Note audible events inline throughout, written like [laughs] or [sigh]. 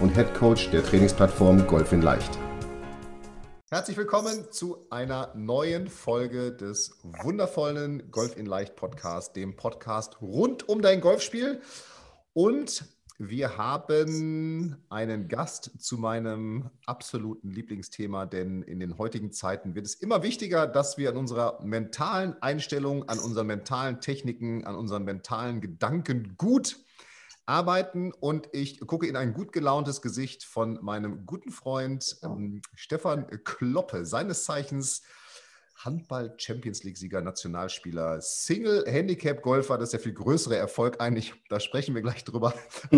und Head Coach der Trainingsplattform Golf in Leicht. Herzlich willkommen zu einer neuen Folge des wundervollen Golf in Leicht Podcast, dem Podcast rund um dein Golfspiel. Und wir haben einen Gast zu meinem absoluten Lieblingsthema, denn in den heutigen Zeiten wird es immer wichtiger, dass wir an unserer mentalen Einstellung, an unseren mentalen Techniken, an unseren mentalen Gedanken gut arbeiten und ich gucke in ein gut gelauntes Gesicht von meinem guten Freund ähm, Stefan Kloppe, seines Zeichens Handball-Champions League-Sieger, Nationalspieler, Single-Handicap-Golfer, das ist der viel größere Erfolg eigentlich. Da sprechen wir gleich drüber. [laughs]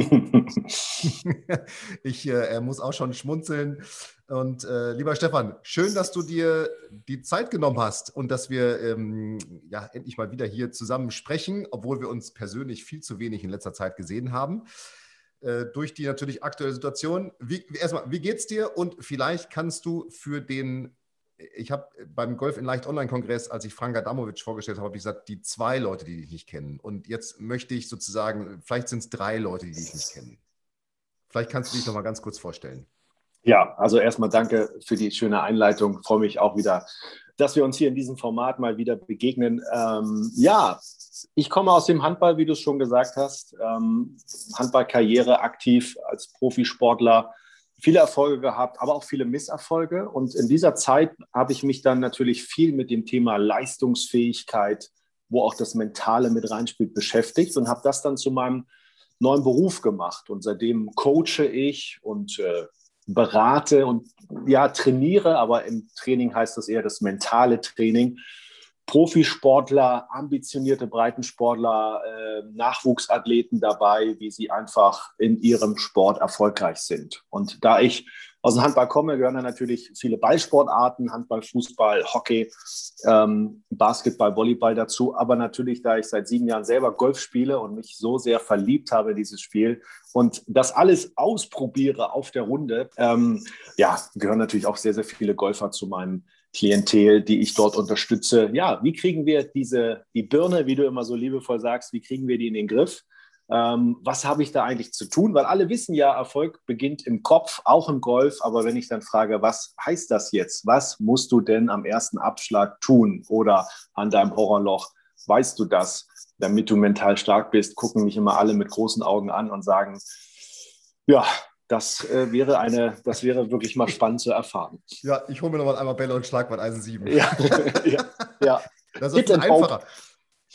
ich, äh, er muss auch schon schmunzeln. Und äh, lieber Stefan, schön, dass du dir die Zeit genommen hast und dass wir ähm, ja endlich mal wieder hier zusammen sprechen, obwohl wir uns persönlich viel zu wenig in letzter Zeit gesehen haben äh, durch die natürlich aktuelle Situation. Wie, erstmal, wie geht's dir? Und vielleicht kannst du für den ich habe beim Golf in Leicht Online-Kongress, als ich Frank Adamovic vorgestellt habe, habe ich gesagt, die zwei Leute, die dich nicht kennen. Und jetzt möchte ich sozusagen, vielleicht sind es drei Leute, die dich nicht kennen. Vielleicht kannst du dich noch mal ganz kurz vorstellen. Ja, also erstmal danke für die schöne Einleitung. Ich freue mich auch wieder, dass wir uns hier in diesem Format mal wieder begegnen. Ähm, ja, ich komme aus dem Handball, wie du es schon gesagt hast. Ähm, Handballkarriere aktiv als Profisportler viele Erfolge gehabt, aber auch viele Misserfolge. Und in dieser Zeit habe ich mich dann natürlich viel mit dem Thema Leistungsfähigkeit, wo auch das Mentale mit reinspielt, beschäftigt und habe das dann zu meinem neuen Beruf gemacht. Und seitdem coache ich und äh, berate und ja, trainiere, aber im Training heißt das eher das mentale Training Profisportler, ambitionierte Breitensportler, äh, Nachwuchsathleten dabei, wie sie einfach in ihrem Sport erfolgreich sind. Und da ich aus dem Handball komme, gehören da natürlich viele Ballsportarten, Handball, Fußball, Hockey, ähm, Basketball, Volleyball dazu. Aber natürlich, da ich seit sieben Jahren selber Golf spiele und mich so sehr verliebt habe in dieses Spiel und das alles ausprobiere auf der Runde, ähm, ja, gehören natürlich auch sehr, sehr viele Golfer zu meinem Klientel, die ich dort unterstütze. Ja, wie kriegen wir diese, die Birne, wie du immer so liebevoll sagst, wie kriegen wir die in den Griff? Ähm, was habe ich da eigentlich zu tun? Weil alle wissen ja, Erfolg beginnt im Kopf, auch im Golf. Aber wenn ich dann frage, was heißt das jetzt? Was musst du denn am ersten Abschlag tun oder an deinem Horrorloch? Weißt du das, damit du mental stark bist? Gucken mich immer alle mit großen Augen an und sagen, ja, das äh, wäre eine, das wäre wirklich mal spannend zu erfahren. Ja, ich hole mir nochmal einmal Bälle und Schlagwort Eisen 7. Ja, [laughs] ja, ja. Das ist auch viel einfacher.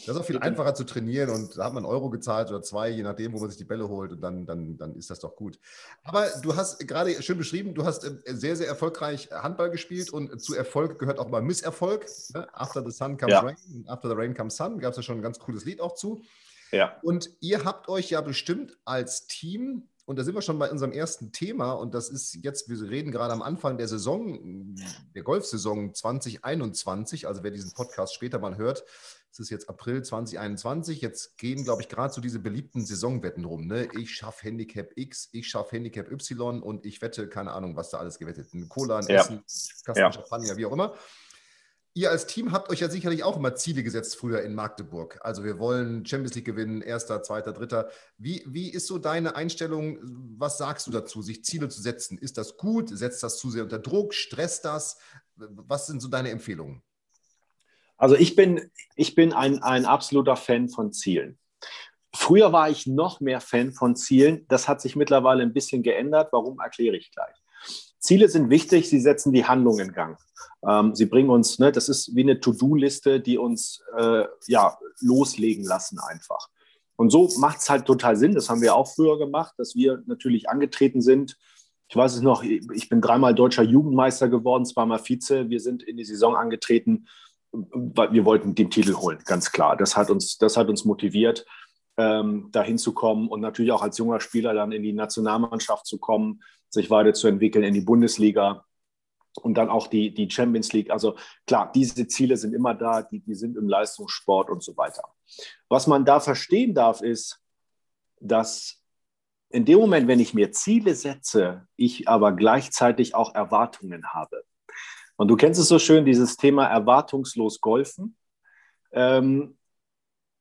Das ist auch viel einfacher zu trainieren und da hat man einen Euro gezahlt oder zwei, je nachdem, wo man sich die Bälle holt und dann, dann, dann ist das doch gut. Aber du hast gerade schön beschrieben, du hast äh, sehr, sehr erfolgreich Handball gespielt und zu Erfolg gehört auch mal Misserfolg. Ne? After the sun comes ja. rain, after the rain comes sun, gab es ja schon ein ganz cooles Lied auch zu. Ja. Und ihr habt euch ja bestimmt als Team und da sind wir schon bei unserem ersten Thema. Und das ist jetzt, wir reden gerade am Anfang der Saison, der Golfsaison 2021. Also wer diesen Podcast später mal hört, es ist jetzt April 2021. Jetzt gehen, glaube ich, gerade so diese beliebten Saisonwetten rum. Ne? Ich schaffe Handicap X, ich schaffe Handicap Y und ich wette, keine Ahnung, was da alles gewettet. Ein Cola, ein ja. Essen, Kasten ja. Champagner, wie auch immer. Ihr als Team habt euch ja sicherlich auch immer Ziele gesetzt früher in Magdeburg. Also wir wollen Champions League gewinnen, erster, zweiter, dritter. Wie, wie ist so deine Einstellung? Was sagst du dazu, sich Ziele zu setzen? Ist das gut? Setzt das zu sehr unter Druck? Stresst das? Was sind so deine Empfehlungen? Also ich bin, ich bin ein, ein absoluter Fan von Zielen. Früher war ich noch mehr Fan von Zielen. Das hat sich mittlerweile ein bisschen geändert. Warum erkläre ich gleich. Ziele sind wichtig, sie setzen die Handlung in Gang. Ähm, sie bringen uns, ne, das ist wie eine To-Do-Liste, die uns äh, ja, loslegen lassen einfach. Und so macht es halt total Sinn, das haben wir auch früher gemacht, dass wir natürlich angetreten sind. Ich weiß es noch, ich bin dreimal deutscher Jugendmeister geworden, zweimal Vize. Wir sind in die Saison angetreten, weil wir wollten den Titel holen, ganz klar. Das hat uns, das hat uns motiviert. ähm, dahin zu und natürlich auch als junger Spieler dann in die Nationalmannschaft zu kommen, sich weiterzuentwickeln in die Bundesliga und dann auch die, die Champions League. Also klar, diese Ziele sind immer da, die, die sind im Leistungssport und so weiter. Was man da verstehen darf, ist, dass in dem Moment, wenn ich mir Ziele setze, ich aber gleichzeitig auch Erwartungen habe. Und du kennst es so schön, dieses Thema erwartungslos golfen. Ähm,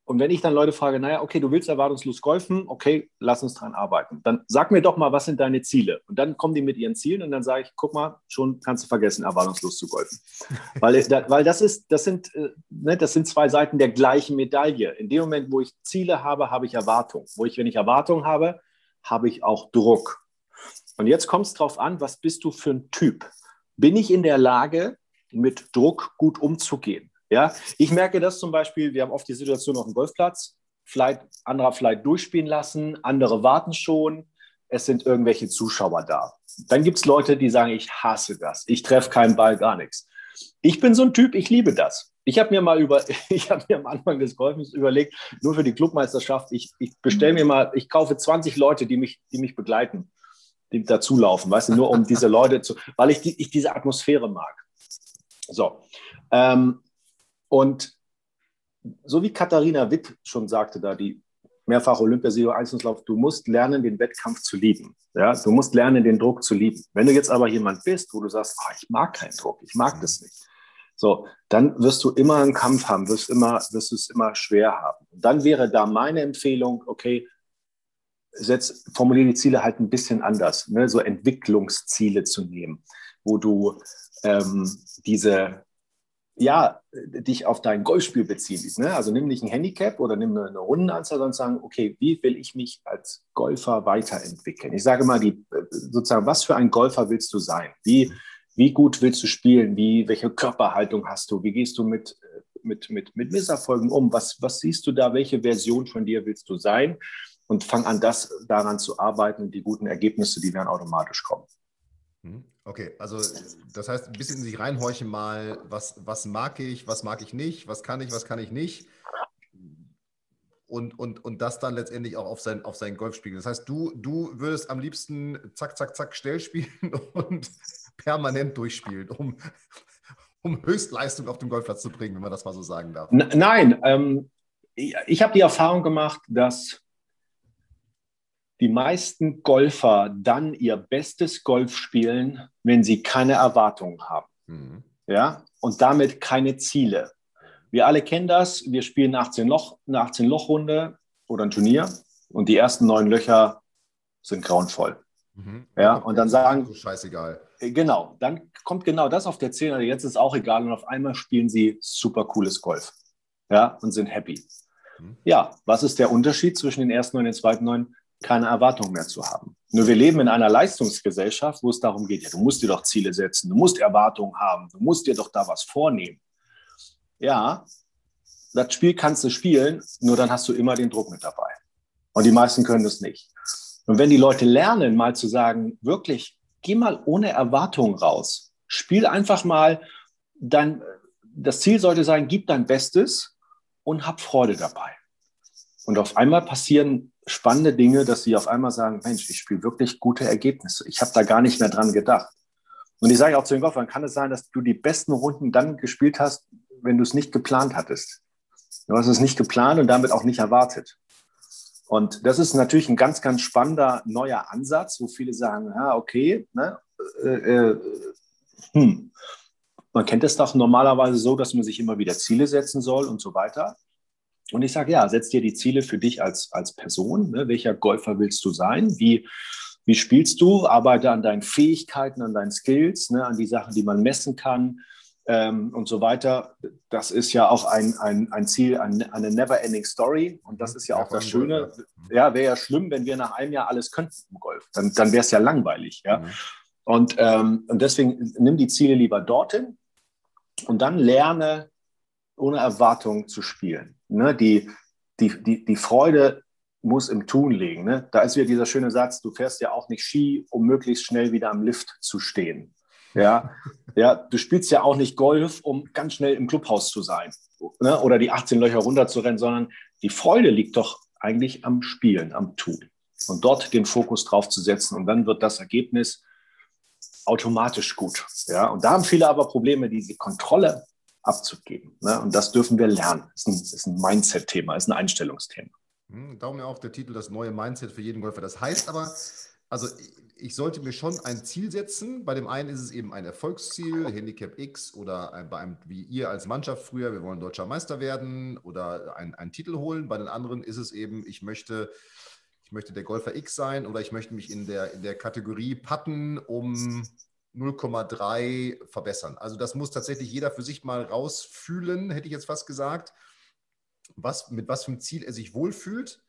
und wenn ich dann Leute frage, naja, okay, du willst erwartungslos golfen, okay, lass uns dran arbeiten. Dann sag mir doch mal, was sind deine Ziele? Und dann kommen die mit ihren Zielen und dann sage ich, guck mal, schon kannst du vergessen, erwartungslos zu golfen. [laughs] weil, weil das, ist, das, sind, äh, ne, das sind zwei Seiten der gleichen Medaille. In dem Moment, wo ich Ziele habe, habe ich Erwartung. Wo ich, wenn ich Erwartung habe, habe ich auch Druck. Und jetzt kommt es darauf an, was bist du für ein Typ? Bin ich in der Lage, mit Druck gut umzugehen? Ja, ich merke das zum Beispiel, wir haben oft die Situation auf dem Golfplatz, vielleicht anderer vielleicht durchspielen lassen, andere warten schon, es sind irgendwelche Zuschauer da. Dann gibt es Leute, die sagen, ich hasse das, ich treffe keinen Ball, gar nichts. Ich bin so ein Typ, ich liebe das. Ich habe mir mal über, [laughs] ich habe mir am Anfang des Golfens überlegt, nur für die Clubmeisterschaft, ich, ich bestelle mir mal, ich kaufe 20 Leute, die mich, die mich begleiten, die dazulaufen, weißt du, nur um diese Leute zu, weil ich, die, ich diese Atmosphäre mag. So. Ähm, und so wie Katharina Witt schon sagte, da die mehrfach Olympiasieger Einzelslauf, du musst lernen, den Wettkampf zu lieben. Ja, du musst lernen, den Druck zu lieben. Wenn du jetzt aber jemand bist, wo du sagst, oh, ich mag keinen Druck, ich mag das nicht, so, dann wirst du immer einen Kampf haben, wirst, immer, wirst du es immer schwer haben. Und dann wäre da meine Empfehlung, okay, setz, formuliere die Ziele halt ein bisschen anders, ne? so Entwicklungsziele zu nehmen, wo du ähm, diese ja, dich auf dein Golfspiel beziehst. Ne? Also nimm nicht ein Handicap oder nimm eine Rundenanzahl, sondern sagen, okay, wie will ich mich als Golfer weiterentwickeln? Ich sage mal, die, sozusagen, was für ein Golfer willst du sein? Wie, wie gut willst du spielen? Wie, welche Körperhaltung hast du? Wie gehst du mit, mit, mit, mit Misserfolgen um? Was, was siehst du da? Welche Version von dir willst du sein? Und fang an, das daran zu arbeiten. Die guten Ergebnisse, die werden automatisch kommen. Okay, also das heißt, ein bisschen in sich reinhorchen mal, was, was mag ich, was mag ich nicht, was kann ich, was kann ich nicht. Und, und, und das dann letztendlich auch auf sein, auf sein Golf spiegeln. Das heißt, du, du würdest am liebsten zack, zack, zack, schnell spielen [laughs] und permanent durchspielen, um, um Höchstleistung auf dem Golfplatz zu bringen, wenn man das mal so sagen darf. Nein, ähm, ich habe die Erfahrung gemacht, dass die meisten Golfer dann ihr bestes Golf spielen, wenn sie keine Erwartungen haben. Mhm. Ja, und damit keine Ziele. Wir alle kennen das. Wir spielen 18 Loch, eine 18 Loch Runde oder ein Turnier und die ersten neun Löcher sind grauenvoll. Mhm. Ja, und dann sagen. Scheißegal. Äh, genau, dann kommt genau das auf der 10 oder jetzt ist auch egal und auf einmal spielen sie super cooles Golf. Ja, und sind happy. Mhm. Ja, was ist der Unterschied zwischen den ersten neun und den zweiten neun? Keine Erwartung mehr zu haben. Nur wir leben in einer Leistungsgesellschaft, wo es darum geht, ja, du musst dir doch Ziele setzen, du musst Erwartungen haben, du musst dir doch da was vornehmen. Ja, das Spiel kannst du spielen, nur dann hast du immer den Druck mit dabei. Und die meisten können das nicht. Und wenn die Leute lernen, mal zu sagen, wirklich, geh mal ohne Erwartung raus. Spiel einfach mal, dein, das Ziel sollte sein, gib dein Bestes und hab Freude dabei. Und auf einmal passieren spannende Dinge, dass sie auf einmal sagen, Mensch, ich spiele wirklich gute Ergebnisse. Ich habe da gar nicht mehr dran gedacht. Und ich sage auch zu den Golfern, kann es sein, dass du die besten Runden dann gespielt hast, wenn du es nicht geplant hattest. Du hast es nicht geplant und damit auch nicht erwartet. Und das ist natürlich ein ganz, ganz spannender neuer Ansatz, wo viele sagen, ja, okay, ne, äh, äh, hm. man kennt es doch normalerweise so, dass man sich immer wieder Ziele setzen soll und so weiter. Und ich sage, ja, setz dir die Ziele für dich als, als Person. Ne? Welcher Golfer willst du sein? Wie, wie spielst du? Arbeite an deinen Fähigkeiten, an deinen Skills, ne? an die Sachen, die man messen kann ähm, und so weiter. Das ist ja auch ein, ein, ein Ziel, eine, eine never-ending Story. Und das mhm. ist ja, ja auch das Schöne. Ja, wäre ja schlimm, wenn wir nach einem Jahr alles könnten im Golf. Dann, dann wäre es ja langweilig. Ja? Mhm. Und, ähm, und deswegen nimm die Ziele lieber dorthin und dann lerne, ohne Erwartung zu spielen. Ne? Die, die, die, die Freude muss im Tun liegen. Ne? Da ist wieder dieser schöne Satz, du fährst ja auch nicht Ski, um möglichst schnell wieder am Lift zu stehen. Ja, [laughs] ja du spielst ja auch nicht Golf, um ganz schnell im Clubhaus zu sein ne? oder die 18 Löcher runterzurennen, sondern die Freude liegt doch eigentlich am Spielen, am Tun. Und dort den Fokus drauf zu setzen. Und dann wird das Ergebnis automatisch gut. Ja? Und da haben viele aber Probleme, diese Kontrolle abzugeben. Ne? Und das dürfen wir lernen. Das ist ein, ein Mindset-Thema, ist ein Einstellungsthema. Hm, darum ja auch der Titel, das neue Mindset für jeden Golfer. Das heißt aber, also ich sollte mir schon ein Ziel setzen. Bei dem einen ist es eben ein Erfolgsziel, Handicap X oder ein, bei einem, wie ihr als Mannschaft früher, wir wollen deutscher Meister werden oder einen Titel holen. Bei den anderen ist es eben, ich möchte, ich möchte der Golfer X sein oder ich möchte mich in der, in der Kategorie Patten um 0,3 verbessern. Also das muss tatsächlich jeder für sich mal rausfühlen, hätte ich jetzt fast gesagt, was, mit was für einem Ziel er sich wohlfühlt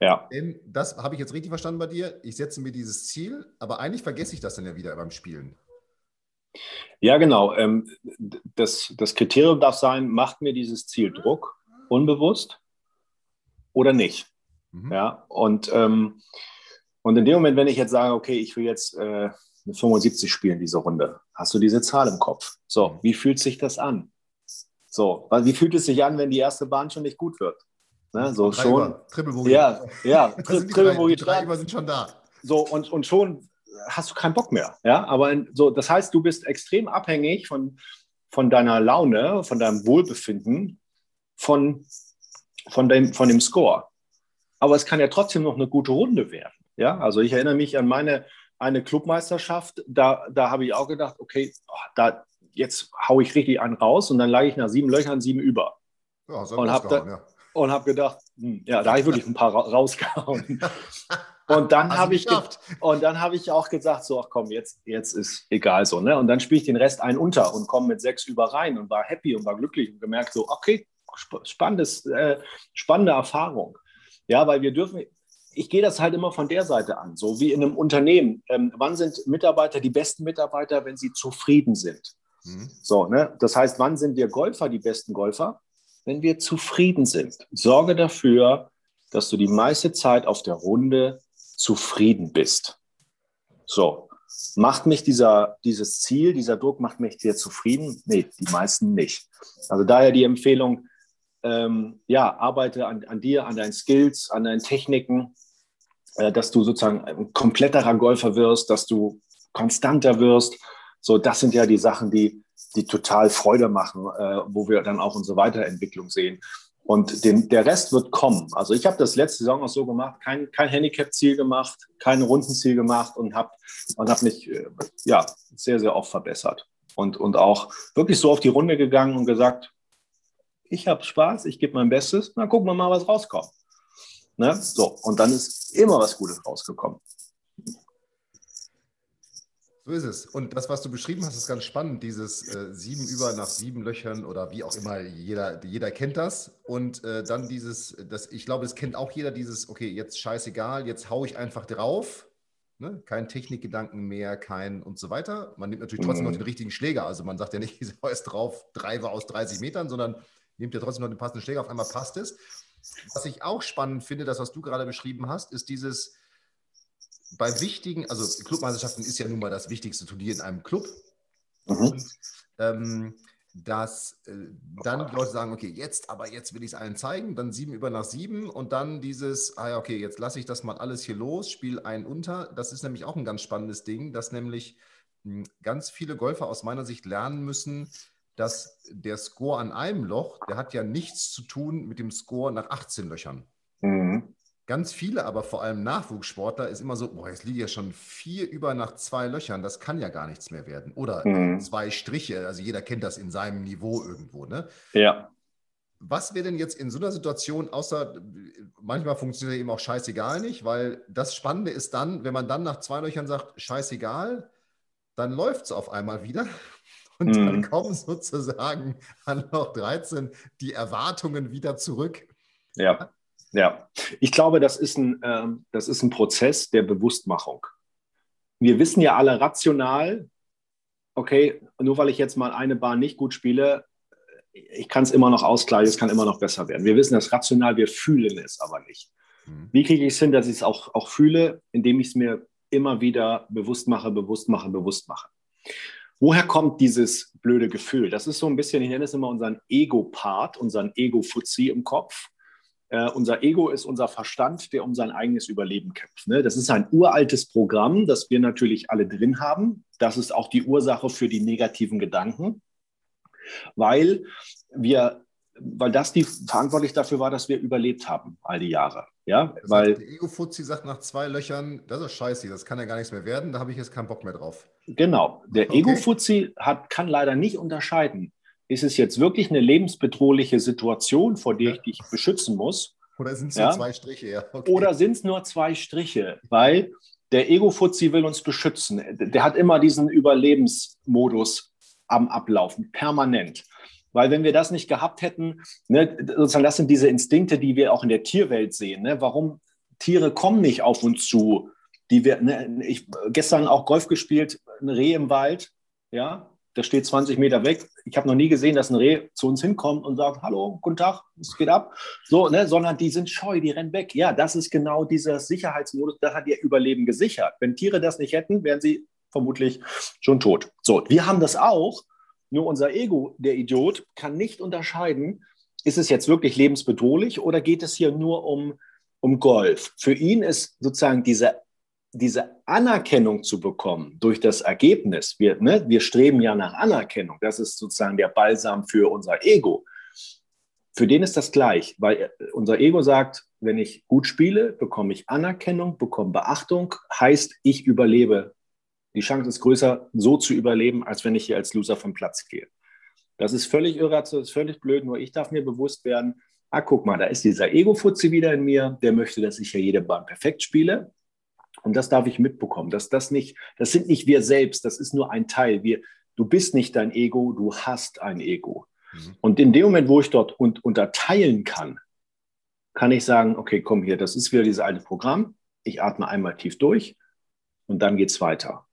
ja. Denn das habe ich jetzt richtig verstanden bei dir. Ich setze mir dieses Ziel, aber eigentlich vergesse ich das dann ja wieder beim Spielen. Ja, genau. Ähm, das, das Kriterium darf sein, macht mir dieses Ziel Druck, unbewusst oder nicht. Mhm. Ja, und, ähm, und in dem Moment, wenn ich jetzt sage, okay, ich will jetzt äh, eine 75 spielen, diese Runde, hast du diese Zahl im Kopf. So, mhm. wie fühlt sich das an? So, wie fühlt es sich an, wenn die erste Bahn schon nicht gut wird? Ne, so schon. Triple. Ja, ja. [laughs] Tri Triple. Die Treiber sind schon da. So, und, und schon hast du keinen Bock mehr. Ja, aber in, so, das heißt, du bist extrem abhängig von, von deiner Laune, von deinem Wohlbefinden, von, von, dem, von dem Score. Aber es kann ja trotzdem noch eine gute Runde werden. Ja, also ich erinnere mich an meine eine Clubmeisterschaft, da, da habe ich auch gedacht, okay, oh, da, jetzt haue ich richtig einen raus und dann lag ich nach sieben Löchern sieben über. Ja, und habe da, ja und habe gedacht, hm, ja, da habe ich wirklich ein paar rausgehauen. [laughs] Und dann habe ich und dann habe ich auch gesagt, so ach komm, jetzt jetzt ist egal so, ne? Und dann spiele ich den Rest ein unter und komme mit sechs über rein und war happy und war glücklich und gemerkt so, okay, spannendes äh, spannende Erfahrung. Ja, weil wir dürfen ich gehe das halt immer von der Seite an, so wie in einem Unternehmen. Ähm, wann sind Mitarbeiter die besten Mitarbeiter, wenn sie zufrieden sind? Mhm. So, ne? Das heißt, wann sind wir Golfer die besten Golfer? wenn wir zufrieden sind. Sorge dafür, dass du die meiste Zeit auf der Runde zufrieden bist. So, macht mich dieser, dieses Ziel, dieser Druck, macht mich sehr zufrieden? Nee, die meisten nicht. Also daher die Empfehlung, ähm, ja, arbeite an, an, dir, an deinen Skills, an deinen Techniken, dass du sozusagen ein kompletterer Golfer wirst, dass du konstanter wirst. So, das sind ja die Sachen, die, die total Freude machen, äh, wo wir dann auch unsere Weiterentwicklung sehen. Und den, der Rest wird kommen. Also ich habe das letzte Saison auch so gemacht, kein, kein Handicap-Ziel gemacht, kein Rundenziel gemacht und habe und hab mich äh, ja, sehr, sehr oft verbessert. Und, und auch wirklich so auf die Runde gegangen und gesagt, ich habe Spaß, ich gebe mein Bestes, dann gucken wir mal, was rauskommt. Ne? So, und dann ist immer was Gutes rausgekommen. So ist es. Und das, was du beschrieben hast, ist ganz spannend. Dieses äh, sieben über nach sieben Löchern oder wie auch immer, jeder, jeder kennt das. Und äh, dann dieses, das, ich glaube, das kennt auch jeder, dieses, okay, jetzt scheißegal, jetzt haue ich einfach drauf. Ne? Kein Technikgedanken mehr, kein und so weiter. Man nimmt natürlich trotzdem mhm. noch den richtigen Schläger. Also man sagt ja nicht, ich [laughs] hau es drauf, Driver aus 30 Metern, sondern nimmt ja trotzdem noch den passenden Schläger, auf einmal passt es. Was ich auch spannend finde, das, was du gerade beschrieben hast, ist dieses, bei wichtigen, also Clubmeisterschaften ist ja nun mal das wichtigste Turnier in einem Club. Mhm. Und ähm, dass äh, dann die Leute sagen, okay, jetzt, aber jetzt will ich es allen zeigen, dann sieben über nach sieben und dann dieses, ah ja, okay, jetzt lasse ich das mal alles hier los, spiele einen unter. Das ist nämlich auch ein ganz spannendes Ding, dass nämlich mh, hm, ganz viele Golfer aus meiner Sicht lernen müssen, dass der Score an einem Loch, der hat ja nichts zu tun mit dem Score nach 18 Löchern. Mhm. Ganz viele, aber vor allem Nachwuchssportler, ist immer so, boah, jetzt liege ja schon vier über nach zwei Löchern, das kann ja gar nichts mehr werden. Oder mhm. zwei Striche, also jeder kennt das in seinem Niveau irgendwo, ne? Ja. Was wäre denn jetzt in so einer Situation, außer manchmal funktioniert eben auch scheißegal nicht, weil das Spannende ist dann, wenn man dann nach zwei Löchern sagt, scheißegal, dann läuft es auf einmal wieder. Und mhm. dann kommen sozusagen an Loch 13 die Erwartungen wieder zurück. Ja. Ja, ich glaube, das ist ein, äh, das ist ein Prozess der Bewusstmachung. Wir wissen ja alle rational, okay, nur weil ich jetzt mal eine Bahn nicht gut spiele, ich kann es immer noch ausgleichen, es kann immer noch besser werden. Wir wissen das rational, wir fühlen es aber nicht. Mhm. Wie kriege ich es hin, dass ich es auch, auch fühle, indem ich es mir immer wieder bewusst mache, bewusst mache, bewusst mache? Woher kommt dieses blöde Gefühl? Das ist so ein bisschen, ich nenne es immer unseren Ego-Part, unseren Ego-Fuzzi im Kopf Äh, unser Ego ist unser Verstand, der um sein eigenes Überleben kämpft. Ne? Das ist ein uraltes Programm, das wir natürlich alle drin haben. Das ist auch die Ursache für die negativen Gedanken, weil wir weil das die verantwortlich dafür war, dass wir überlebt haben all die Jahre. Ja, das weil der Ego-Fuzzi sagt nach zwei Löchern, das ist scheiße, das kann ja gar nichts mehr werden, da habe ich jetzt keinen Bock mehr drauf. Genau, der okay. Ego-Fuzzi kann leider nicht unterscheiden, ist es jetzt wirklich eine lebensbedrohliche Situation, vor der ich dich beschützen muss? Oder sind es ja? nur zwei Striche? Ja, okay. Oder sind es nur zwei Striche? Weil der Ego-Fuzzi will uns beschützen. Der hat immer diesen Überlebensmodus am Ablaufen, permanent. Weil wenn wir das nicht gehabt hätten, ne, sozusagen das sind diese Instinkte, die wir auch in der Tierwelt sehen. Ne? Warum Tiere kommen nicht auf uns zu? Die wir, ne, ich gestern auch Golf gespielt, ein Reh im Wald, ja, das steht 20 Meter weg. Ich habe noch nie gesehen, dass ein Reh zu uns hinkommt und sagt, hallo, guten Tag, es geht ab. So, ne, sondern die sind scheu, die rennen weg. Ja, das ist genau dieser Sicherheitsmodus, das hat ihr Überleben gesichert. Wenn Tiere das nicht hätten, wären sie vermutlich schon tot. So, wir haben das auch, nur unser Ego, der Idiot, kann nicht unterscheiden, ist es jetzt wirklich lebensbedrohlich oder geht es hier nur um, um Golf? Für ihn ist sozusagen diese, diese Anerkennung zu bekommen durch das Ergebnis. Wir, ne, wir streben ja nach Anerkennung. Das ist sozusagen der Balsam für unser Ego. Für den ist das gleich, weil unser Ego sagt, wenn ich gut spiele, bekomme ich Anerkennung, bekomme Beachtung, heißt, ich überlebe die Chance ist größer, so zu überleben, als wenn ich hier als Loser vom Platz gehe. Das ist völlig irrational, das ist völlig blöd, nur ich darf mir bewusst werden, ah, guck mal, da ist dieser Ego-Futzi wieder in mir, der möchte, dass ich hier jede Bahn perfekt spiele. Und das darf ich mitbekommen. Dass das, nicht, das sind nicht wir selbst, das ist nur ein Teil. Wir, du bist nicht dein Ego, du hast ein Ego. Mhm. Und in dem Moment, wo ich dort un unterteilen kann, kann ich sagen, okay, komm hier, das ist wieder dieses alte Programm. Ich atme einmal tief durch und dann geht es weiter.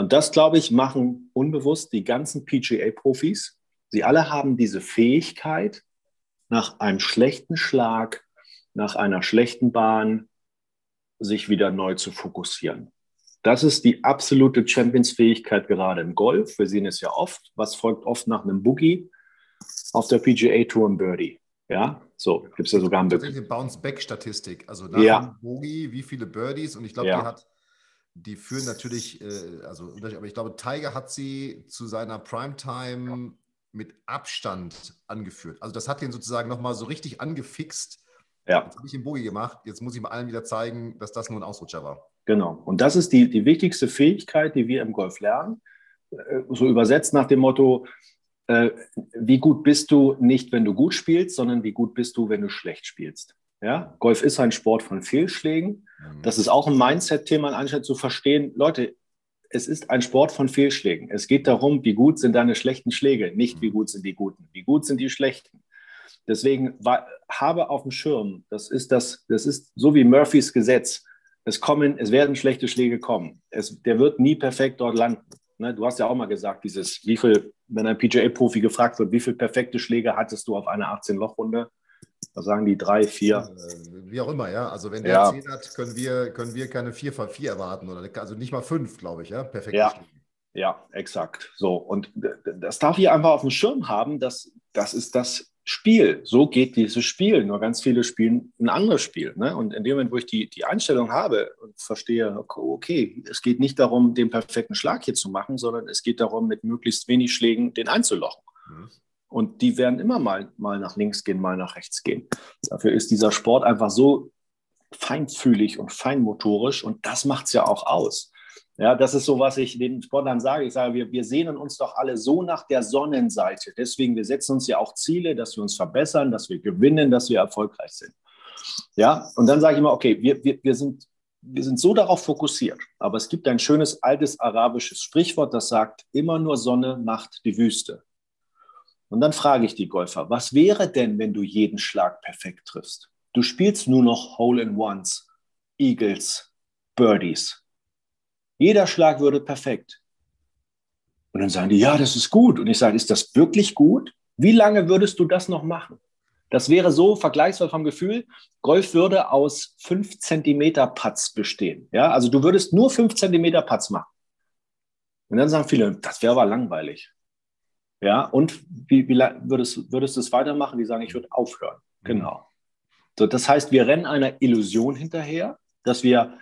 Und das, glaube ich, machen unbewusst die ganzen PGA-Profis. Sie alle haben diese Fähigkeit, nach einem schlechten Schlag, nach einer schlechten Bahn, sich wieder neu zu fokussieren. Das ist die absolute Champions-Fähigkeit gerade im Golf. Wir sehen es ja oft. Was folgt oft nach einem Boogie auf der PGA Tour im Birdie? Ja, so gibt es ja sogar eine Bounce-Back-Statistik. Also nach ja. einem Boogie, wie viele Birdies? Und ich glaube, ja. die hat die führen natürlich, äh, also aber ich glaube, Tiger hat sie zu seiner Primetime mit Abstand angeführt. Also das hat ihn sozusagen nochmal so richtig angefixt. Ja. Jetzt habe ich den Bogi gemacht, jetzt muss ich mal allen wieder zeigen, dass das nur ein Ausrutscher war. Genau. Und das ist die, die wichtigste Fähigkeit, die wir im Golf lernen. Äh, so übersetzt nach dem Motto, äh, wie gut bist du nicht, wenn du gut spielst, sondern wie gut bist du, wenn du schlecht spielst. Ja? Golf ist ein Sport von Fehlschlägen. Mhm. Das ist auch ein Mindset-Thema, anstatt zu verstehen, Leute, es ist ein Sport von Fehlschlägen. Es geht darum, wie gut sind deine schlechten Schläge, nicht wie mhm. gut sind die guten. Wie gut sind die schlechten? Deswegen war, habe auf dem Schirm, das ist, das, das ist so wie Murphys Gesetz. Es, kommen, es werden schlechte Schläge kommen. Es, der wird nie perfekt dort landen. Ne, du hast ja auch mal gesagt, dieses, wie viel, wenn ein PGA-Profi gefragt wird, wie viele perfekte Schläge hattest du auf einer 18-Loch-Runde? Da sagen die drei, vier. Äh, wie auch immer, ja. Also wenn der ja. 10 hat, können wir, können wir keine 4 von 4 erwarten. Oder, also nicht mal 5, glaube ich, ja. Perfekt. Ja. ja, exakt. So, und das darf ich einfach auf dem Schirm haben, dass das ist das Spiel. So geht dieses Spiel. Nur ganz viele spielen ein anderes Spiel. Ne? Und in dem Moment, wo ich die, die Einstellung habe und verstehe, okay, es geht nicht darum, den perfekten Schlag hier zu machen, sondern es geht darum, mit möglichst wenig Schlägen den einzulochen. Mhm. Und die werden immer mal, mal nach links gehen, mal nach rechts gehen. Dafür ist dieser Sport einfach so feinfühlig und feinmotorisch und das macht es ja auch aus. Ja, das ist so, was ich den Sportlern sage. Ich sage, wir, wir sehnen uns doch alle so nach der Sonnenseite. Deswegen, wir setzen uns ja auch Ziele, dass wir uns verbessern, dass wir gewinnen, dass wir erfolgreich sind. Ja, und dann sage ich immer, okay, wir, wir, wir, sind, wir sind so darauf fokussiert. Aber es gibt ein schönes altes arabisches Sprichwort, das sagt, immer nur Sonne macht die Wüste. Und dann frage ich die Golfer, was wäre denn, wenn du jeden Schlag perfekt triffst? Du spielst nur noch Hole-in-Ones, Eagles, Birdies. Jeder Schlag würde perfekt. Und dann sagen die, ja, das ist gut. Und ich sage, ist das wirklich gut? Wie lange würdest du das noch machen? Das wäre so vergleichsweise vom Gefühl, Golf würde aus 5 cm Putts bestehen. Ja, also du würdest nur 5 cm Putts machen. Und dann sagen viele, das wäre aber langweilig. Ja, und wie, wie würdest, würdest du es weitermachen? Die sagen, ich würde aufhören. Mhm. Genau. So, das heißt, wir rennen einer Illusion hinterher, dass wir,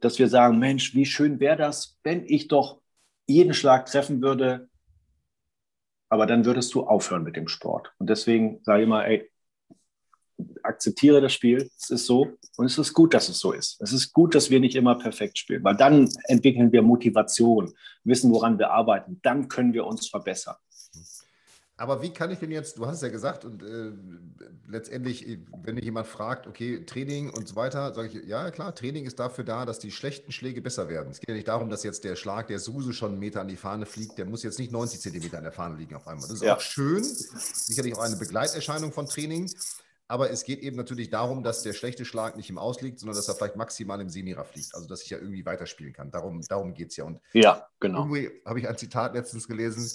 dass wir sagen, Mensch, wie schön wäre das, wenn ich doch jeden Schlag treffen würde, aber dann würdest du aufhören mit dem Sport. Und deswegen sage ich immer, ey, akzeptiere das Spiel, es ist so und es ist gut, dass es so ist. Es ist gut, dass wir nicht immer perfekt spielen, weil dann entwickeln wir Motivation, wissen, woran wir arbeiten, dann können wir uns verbessern. Aber wie kann ich denn jetzt, du hast es ja gesagt, und äh, letztendlich, wenn mich jemand fragt, okay, Training und so weiter, sage ich, ja klar, Training ist dafür da, dass die schlechten Schläge besser werden. Es geht ja nicht darum, dass jetzt der Schlag, der Suse schon einen Meter an die Fahne fliegt, der muss jetzt nicht 90 Zentimeter an der Fahne liegen auf einmal. Das ist ja. auch schön, sicherlich auch eine Begleiterscheinung von Training. Aber es geht eben natürlich darum, dass der schlechte Schlag nicht im Ausliegt, sondern dass er vielleicht maximal im Semira fliegt. Also, dass ich ja irgendwie weiterspielen kann. Darum, darum geht es ja. Und ja, genau. Irgendwie habe ich ein Zitat letztens gelesen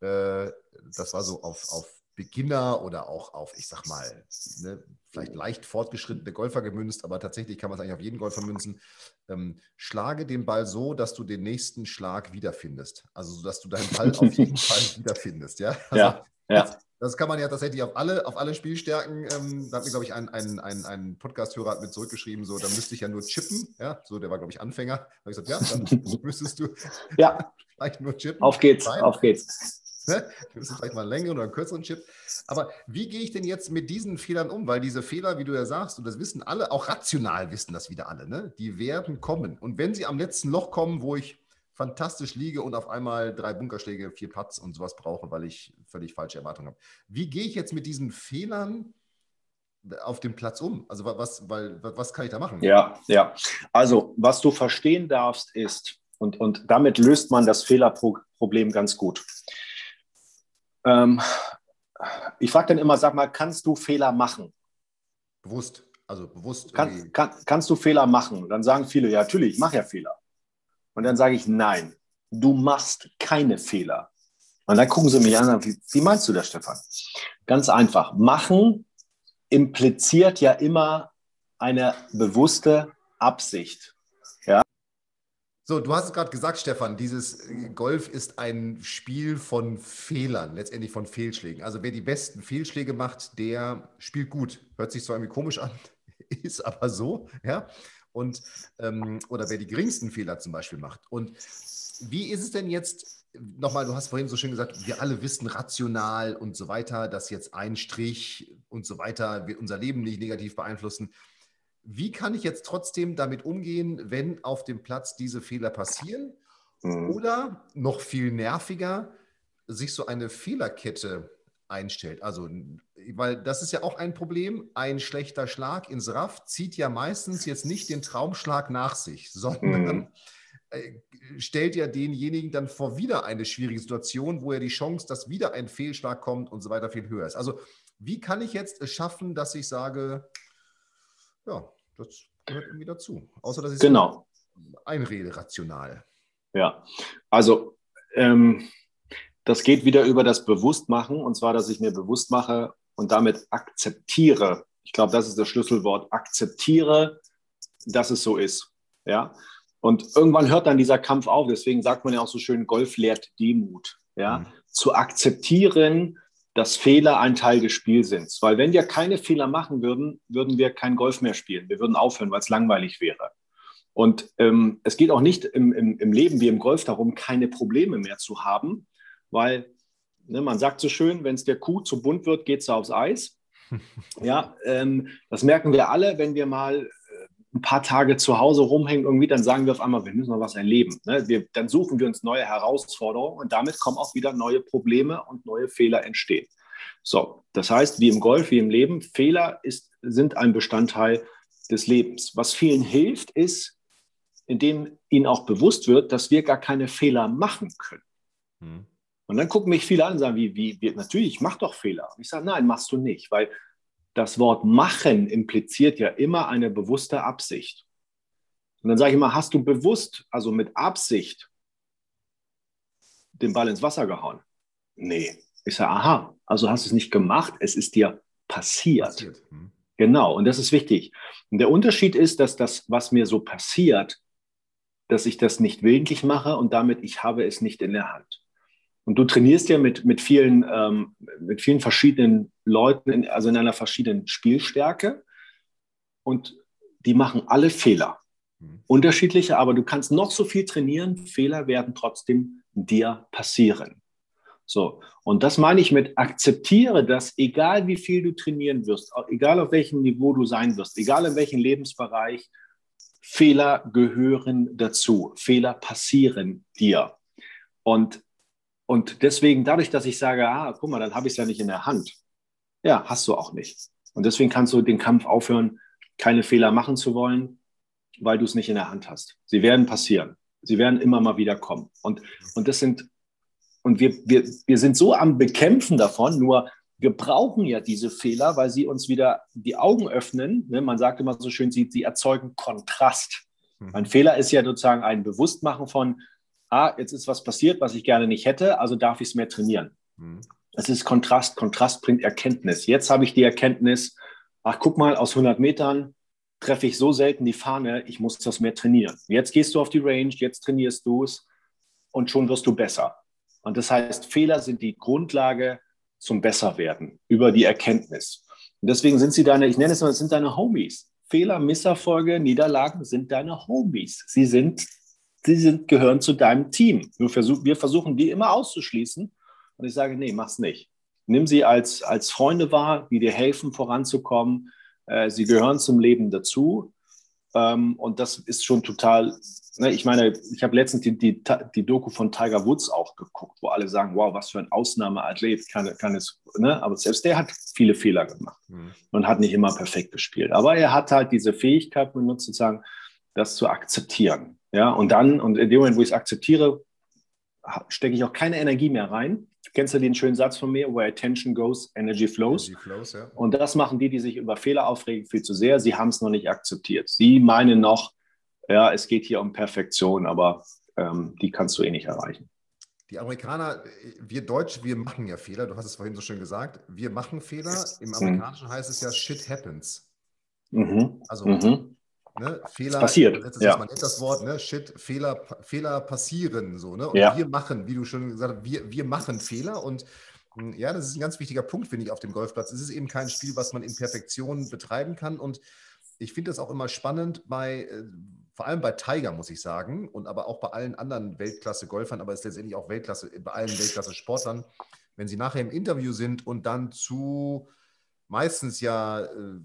äh, das war so auf, auf Beginner oder auch auf, ich sag mal, ne, vielleicht leicht fortgeschrittene Golfer gemünzt, aber tatsächlich kann man es eigentlich auf jeden Golfer münzen. Ähm, schlage den Ball so, dass du den nächsten Schlag wiederfindest. Also, dass du deinen Ball auf [laughs] jeden Fall wiederfindest. Ja, also, ja, ja. Das, kann man ja tatsächlich auf alle, auf alle Spielstärken. Ähm, da hat mir, glaube ich, ein, ein, ein, ein Podcast-Hörer mit zurückgeschrieben, so, da müsste ich ja nur chippen. Ja, so, der war, glaube ich, Anfänger. Da habe ich gesagt, ja, dann [laughs] müsstest du ja. [laughs] vielleicht nur chippen. Auf geht's, Nein. auf geht's. [laughs] Ne? [laughs] Du bist vielleicht mal einen längeren oder einen kürzeren Chip. Aber wie gehe ich denn jetzt mit diesen Fehlern um? Weil diese Fehler, wie du ja sagst, und das wissen alle, auch rational wissen das wieder alle, ne? die werden kommen. Und wenn sie am letzten Loch kommen, wo ich fantastisch liege und auf einmal drei Bunkerschläge, vier Putts und sowas brauche, weil ich völlig falsche Erwartungen habe. Wie gehe ich jetzt mit diesen Fehlern auf dem Platz um? Also was, weil, was kann ich da machen? Ja, ja. Also was du verstehen darfst ist, und, und damit löst man das Fehlerproblem ganz gut. Ähm, ich frage dann immer, sag mal, kannst du Fehler machen? Bewusst, also bewusst. Kann, kann, kannst du Fehler machen? dann sagen viele, ja, natürlich, ich mache ja Fehler. Und dann sage ich, nein, du machst keine Fehler. Und dann gucken sie mich an und sagen, wie, wie meinst du das, Stefan? Ganz einfach. Machen impliziert ja immer eine bewusste Absicht. So, du hast es gerade gesagt, Stefan, dieses äh, Golf ist ein Spiel von Fehlern, letztendlich von Fehlschlägen. Also wer die besten Fehlschläge macht, der spielt gut. Hört sich zwar irgendwie komisch an, [laughs] ist aber so, ja. Und ähm, oder wer die geringsten Fehler zum Beispiel macht. Und wie ist es denn jetzt? Nochmal, du hast vorhin so schön gesagt, wir alle wissen rational und so weiter, dass jetzt ein Strich und so weiter wird unser Leben nicht negativ beeinflussen. Wie kann ich jetzt trotzdem damit umgehen, wenn auf dem Platz diese Fehler passieren? Mhm. Oder noch viel nerviger, sich so eine Fehlerkette einstellt. Also, weil das ist ja auch ein Problem. Ein schlechter Schlag ins Raff zieht ja meistens jetzt nicht den Traumschlag nach sich, sondern mhm. Äh, stellt ja denjenigen dann vor wieder eine schwierige Situation, wo ja die Chance, dass wieder ein Fehlschlag kommt und so weiter viel höher ist. Also, wie kann ich jetzt es schaffen, dass ich sage, ja, das gehört irgendwie dazu. Außer dass ich genau. einrede rational. Ja, also ähm, das geht wieder über das Bewusstmachen und zwar, dass ich mir bewusst mache und damit akzeptiere. Ich glaube, das ist das Schlüsselwort. Akzeptiere, dass es so ist. Ja. Und irgendwann hört dann dieser Kampf auf. Deswegen sagt man ja auch so schön, Golf lehrt Demut. Ja. Mhm. Zu akzeptieren, dass Fehler ein Teil des Spiels sind. Weil wenn wir keine Fehler machen würden, würden wir kein Golf mehr spielen. Wir würden aufhören, weil es langweilig wäre. Und ähm, es geht auch nicht im, im, im, Leben wie im Golf darum, keine Probleme mehr zu haben, weil ne, man sagt so schön, wenn es der Kuh zu bunt wird, geht es aufs Eis. [laughs] ja, ähm, das merken wir alle, wenn wir mal ein paar Tage zu Hause rumhängen, irgendwie, dann sagen wir auf einmal, wir müssen noch was erleben. Ne? Wir, dann suchen wir uns neue Herausforderungen und damit kommen auch wieder neue Probleme und neue Fehler entstehen. So, das heißt, wie im Golf, wie im Leben, Fehler ist, sind ein Bestandteil des Lebens. Was vielen hilft, ist, indem ihnen auch bewusst wird, dass wir gar keine Fehler machen können. Hm. Und dann gucken mich viele an und sagen, wie, wie, wie natürlich, ich mache doch Fehler. Und ich sage, nein, machst du nicht, weil das Wort machen impliziert ja immer eine bewusste Absicht. Und dann sage ich immer, hast du bewusst, also mit Absicht, den Ball ins Wasser gehauen? Nee. Ich sage, aha, also hast du es nicht gemacht, es ist dir passiert. passiert. Hm. Genau, und das ist wichtig. Und der Unterschied ist, dass das, was mir so passiert, dass ich das nicht willentlich mache und damit ich habe es nicht in der Hand. Und du trainierst ja mit, mit, vielen, ähm, mit vielen verschiedenen Leuten, in, also in einer verschiedenen Spielstärke. und die machen alle Fehler. Mhm. Unterschiedliche, aber du kannst noch so viel trainieren, Fehler werden trotzdem dir passieren. So, und das meine ich mit akzeptiere, dass egal wie viel du trainieren wirst, egal auf welchem Niveau du sein wirst, egal in welchem Lebensbereich, Fehler gehören dazu. Fehler passieren dir. Und, und deswegen, dadurch, dass ich sage, ah, guck mal, dann habe ich es ja nicht in der Hand. Ja, hast du auch nicht. Und deswegen kannst du den Kampf aufhören, keine Fehler machen zu wollen, weil du es nicht in der Hand hast. Sie werden passieren. Sie werden immer mal wieder kommen. Und, und das sind, und wir, wir, wir sind so am Bekämpfen davon, nur wir brauchen ja diese Fehler, weil sie uns wieder die Augen öffnen. Ne? Man sagt immer so schön, sie, sie erzeugen Kontrast. Mhm. Ein Fehler ist ja sozusagen ein Bewusstmachen von, ah, jetzt ist was passiert, was ich gerne nicht hätte, also darf ich es mehr trainieren. Mhm. Es ist Kontrast. Kontrast bringt Erkenntnis. Jetzt habe ich die Erkenntnis, ach, guck mal, aus 100 Metern treffe ich so selten die Fahne, ich muss das mehr trainieren. Jetzt gehst du auf die Range, jetzt trainierst du es und schon wirst du besser. Und das heißt, Fehler sind die Grundlage zum Besserwerden über die Erkenntnis. Und deswegen sind sie deine, ich nenne es mal, sind deine Homies. Fehler, Misserfolge, Niederlagen sind deine Homies. Sie sind, sie sind, gehören zu deinem Team. Wir, versuch, wir versuchen, die immer auszuschließen. Und ich sage, nee, mach's nicht. Nimm sie als, als Freunde wahr, die dir helfen, voranzukommen. Äh, sie gehören zum Leben dazu. Ähm, und das ist schon total, ne, ich meine, ich habe letztens die, die, die, Doku von Tiger Woods auch geguckt, wo alle sagen, wow, was für ein Ausnahmeathlet, kann, kann es, ne? aber selbst der hat viele Fehler gemacht mhm. und hat nicht immer perfekt gespielt. Aber er hat halt diese Fähigkeit benutzt, sozusagen, das zu akzeptieren. Ja, und dann, und in dem Moment, wo ich es akzeptiere, stecke ich auch keine Energie mehr rein, Kennst du den schönen Satz von mir? Where attention goes, energy flows. Energy flows ja. Und das machen die, die sich über Fehler aufregen, viel zu sehr. Sie haben es noch nicht akzeptiert. Sie meinen noch, ja, es geht hier um Perfektion, aber ähm, die kannst du eh nicht erreichen. Die Amerikaner, wir Deutsche, wir machen ja Fehler. Du hast es vorhin so schön gesagt. Wir machen Fehler. Im mhm. Amerikanischen heißt es ja Shit happens. Mhm. Also mhm. Ne, Fehler, passiert. Das ja. Man nennt das Wort, ne, Shit, Fehler, Fehler passieren so, ne? Und ja. wir machen, wie du schon gesagt hast, wir, wir machen Fehler und hm, ja, das ist ein ganz wichtiger Punkt, finde ich, auf dem Golfplatz. Es ist eben kein Spiel, was man in Perfektion betreiben kann. Und ich finde das auch immer spannend bei, äh, vor allem bei Tiger, muss ich sagen, und aber auch bei allen anderen Weltklasse-Golfern, aber es ist letztendlich auch Weltklasse, bei allen Weltklasse-Sportlern, wenn sie nachher im Interview sind und dann zu meistens ja äh,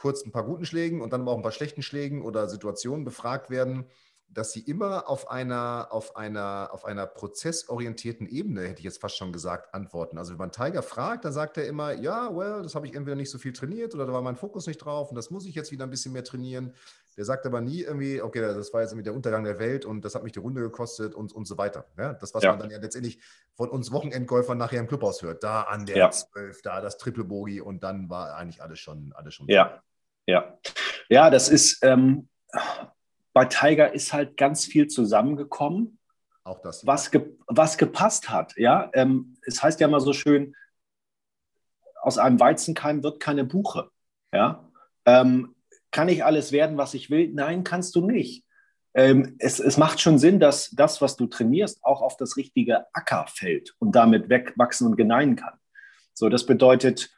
kurz ein paar guten Schlägen und dann aber auch ein paar schlechten Schlägen oder Situationen befragt werden, dass sie immer auf einer, auf einer, auf einer prozessorientierten Ebene, hätte ich jetzt fast schon gesagt, antworten. Also wenn man Tiger fragt, dann sagt er immer, ja, well, das habe ich entweder nicht so viel trainiert oder da war mein Fokus nicht drauf und das muss ich jetzt wieder ein bisschen mehr trainieren. Der sagt aber nie irgendwie, okay, das war jetzt irgendwie der Untergang der Welt und das hat mich die Runde gekostet und, und so weiter. Ja, das, was ja. man dann ja letztendlich von uns Wochenendgolfern nachher im Clubhaus hört. Da an der ja. 12, da das Triple Bogie und dann war eigentlich alles schon, alles schon. Ja. Ja, ja das ist, ähm, bei Tiger ist halt ganz viel zusammengekommen. Auch das. Was, ge was gepasst hat, ja. Ähm, es heißt ja immer so schön, aus einem Weizenkeim wird keine Buche, ja. Ähm, kann ich alles werden, was ich will? Nein, kannst du nicht. Ähm, es, es, macht schon Sinn, dass das, was du trainierst, auch auf das richtige Acker fällt und damit wegwachsen und gedeihen kann. So, das bedeutet,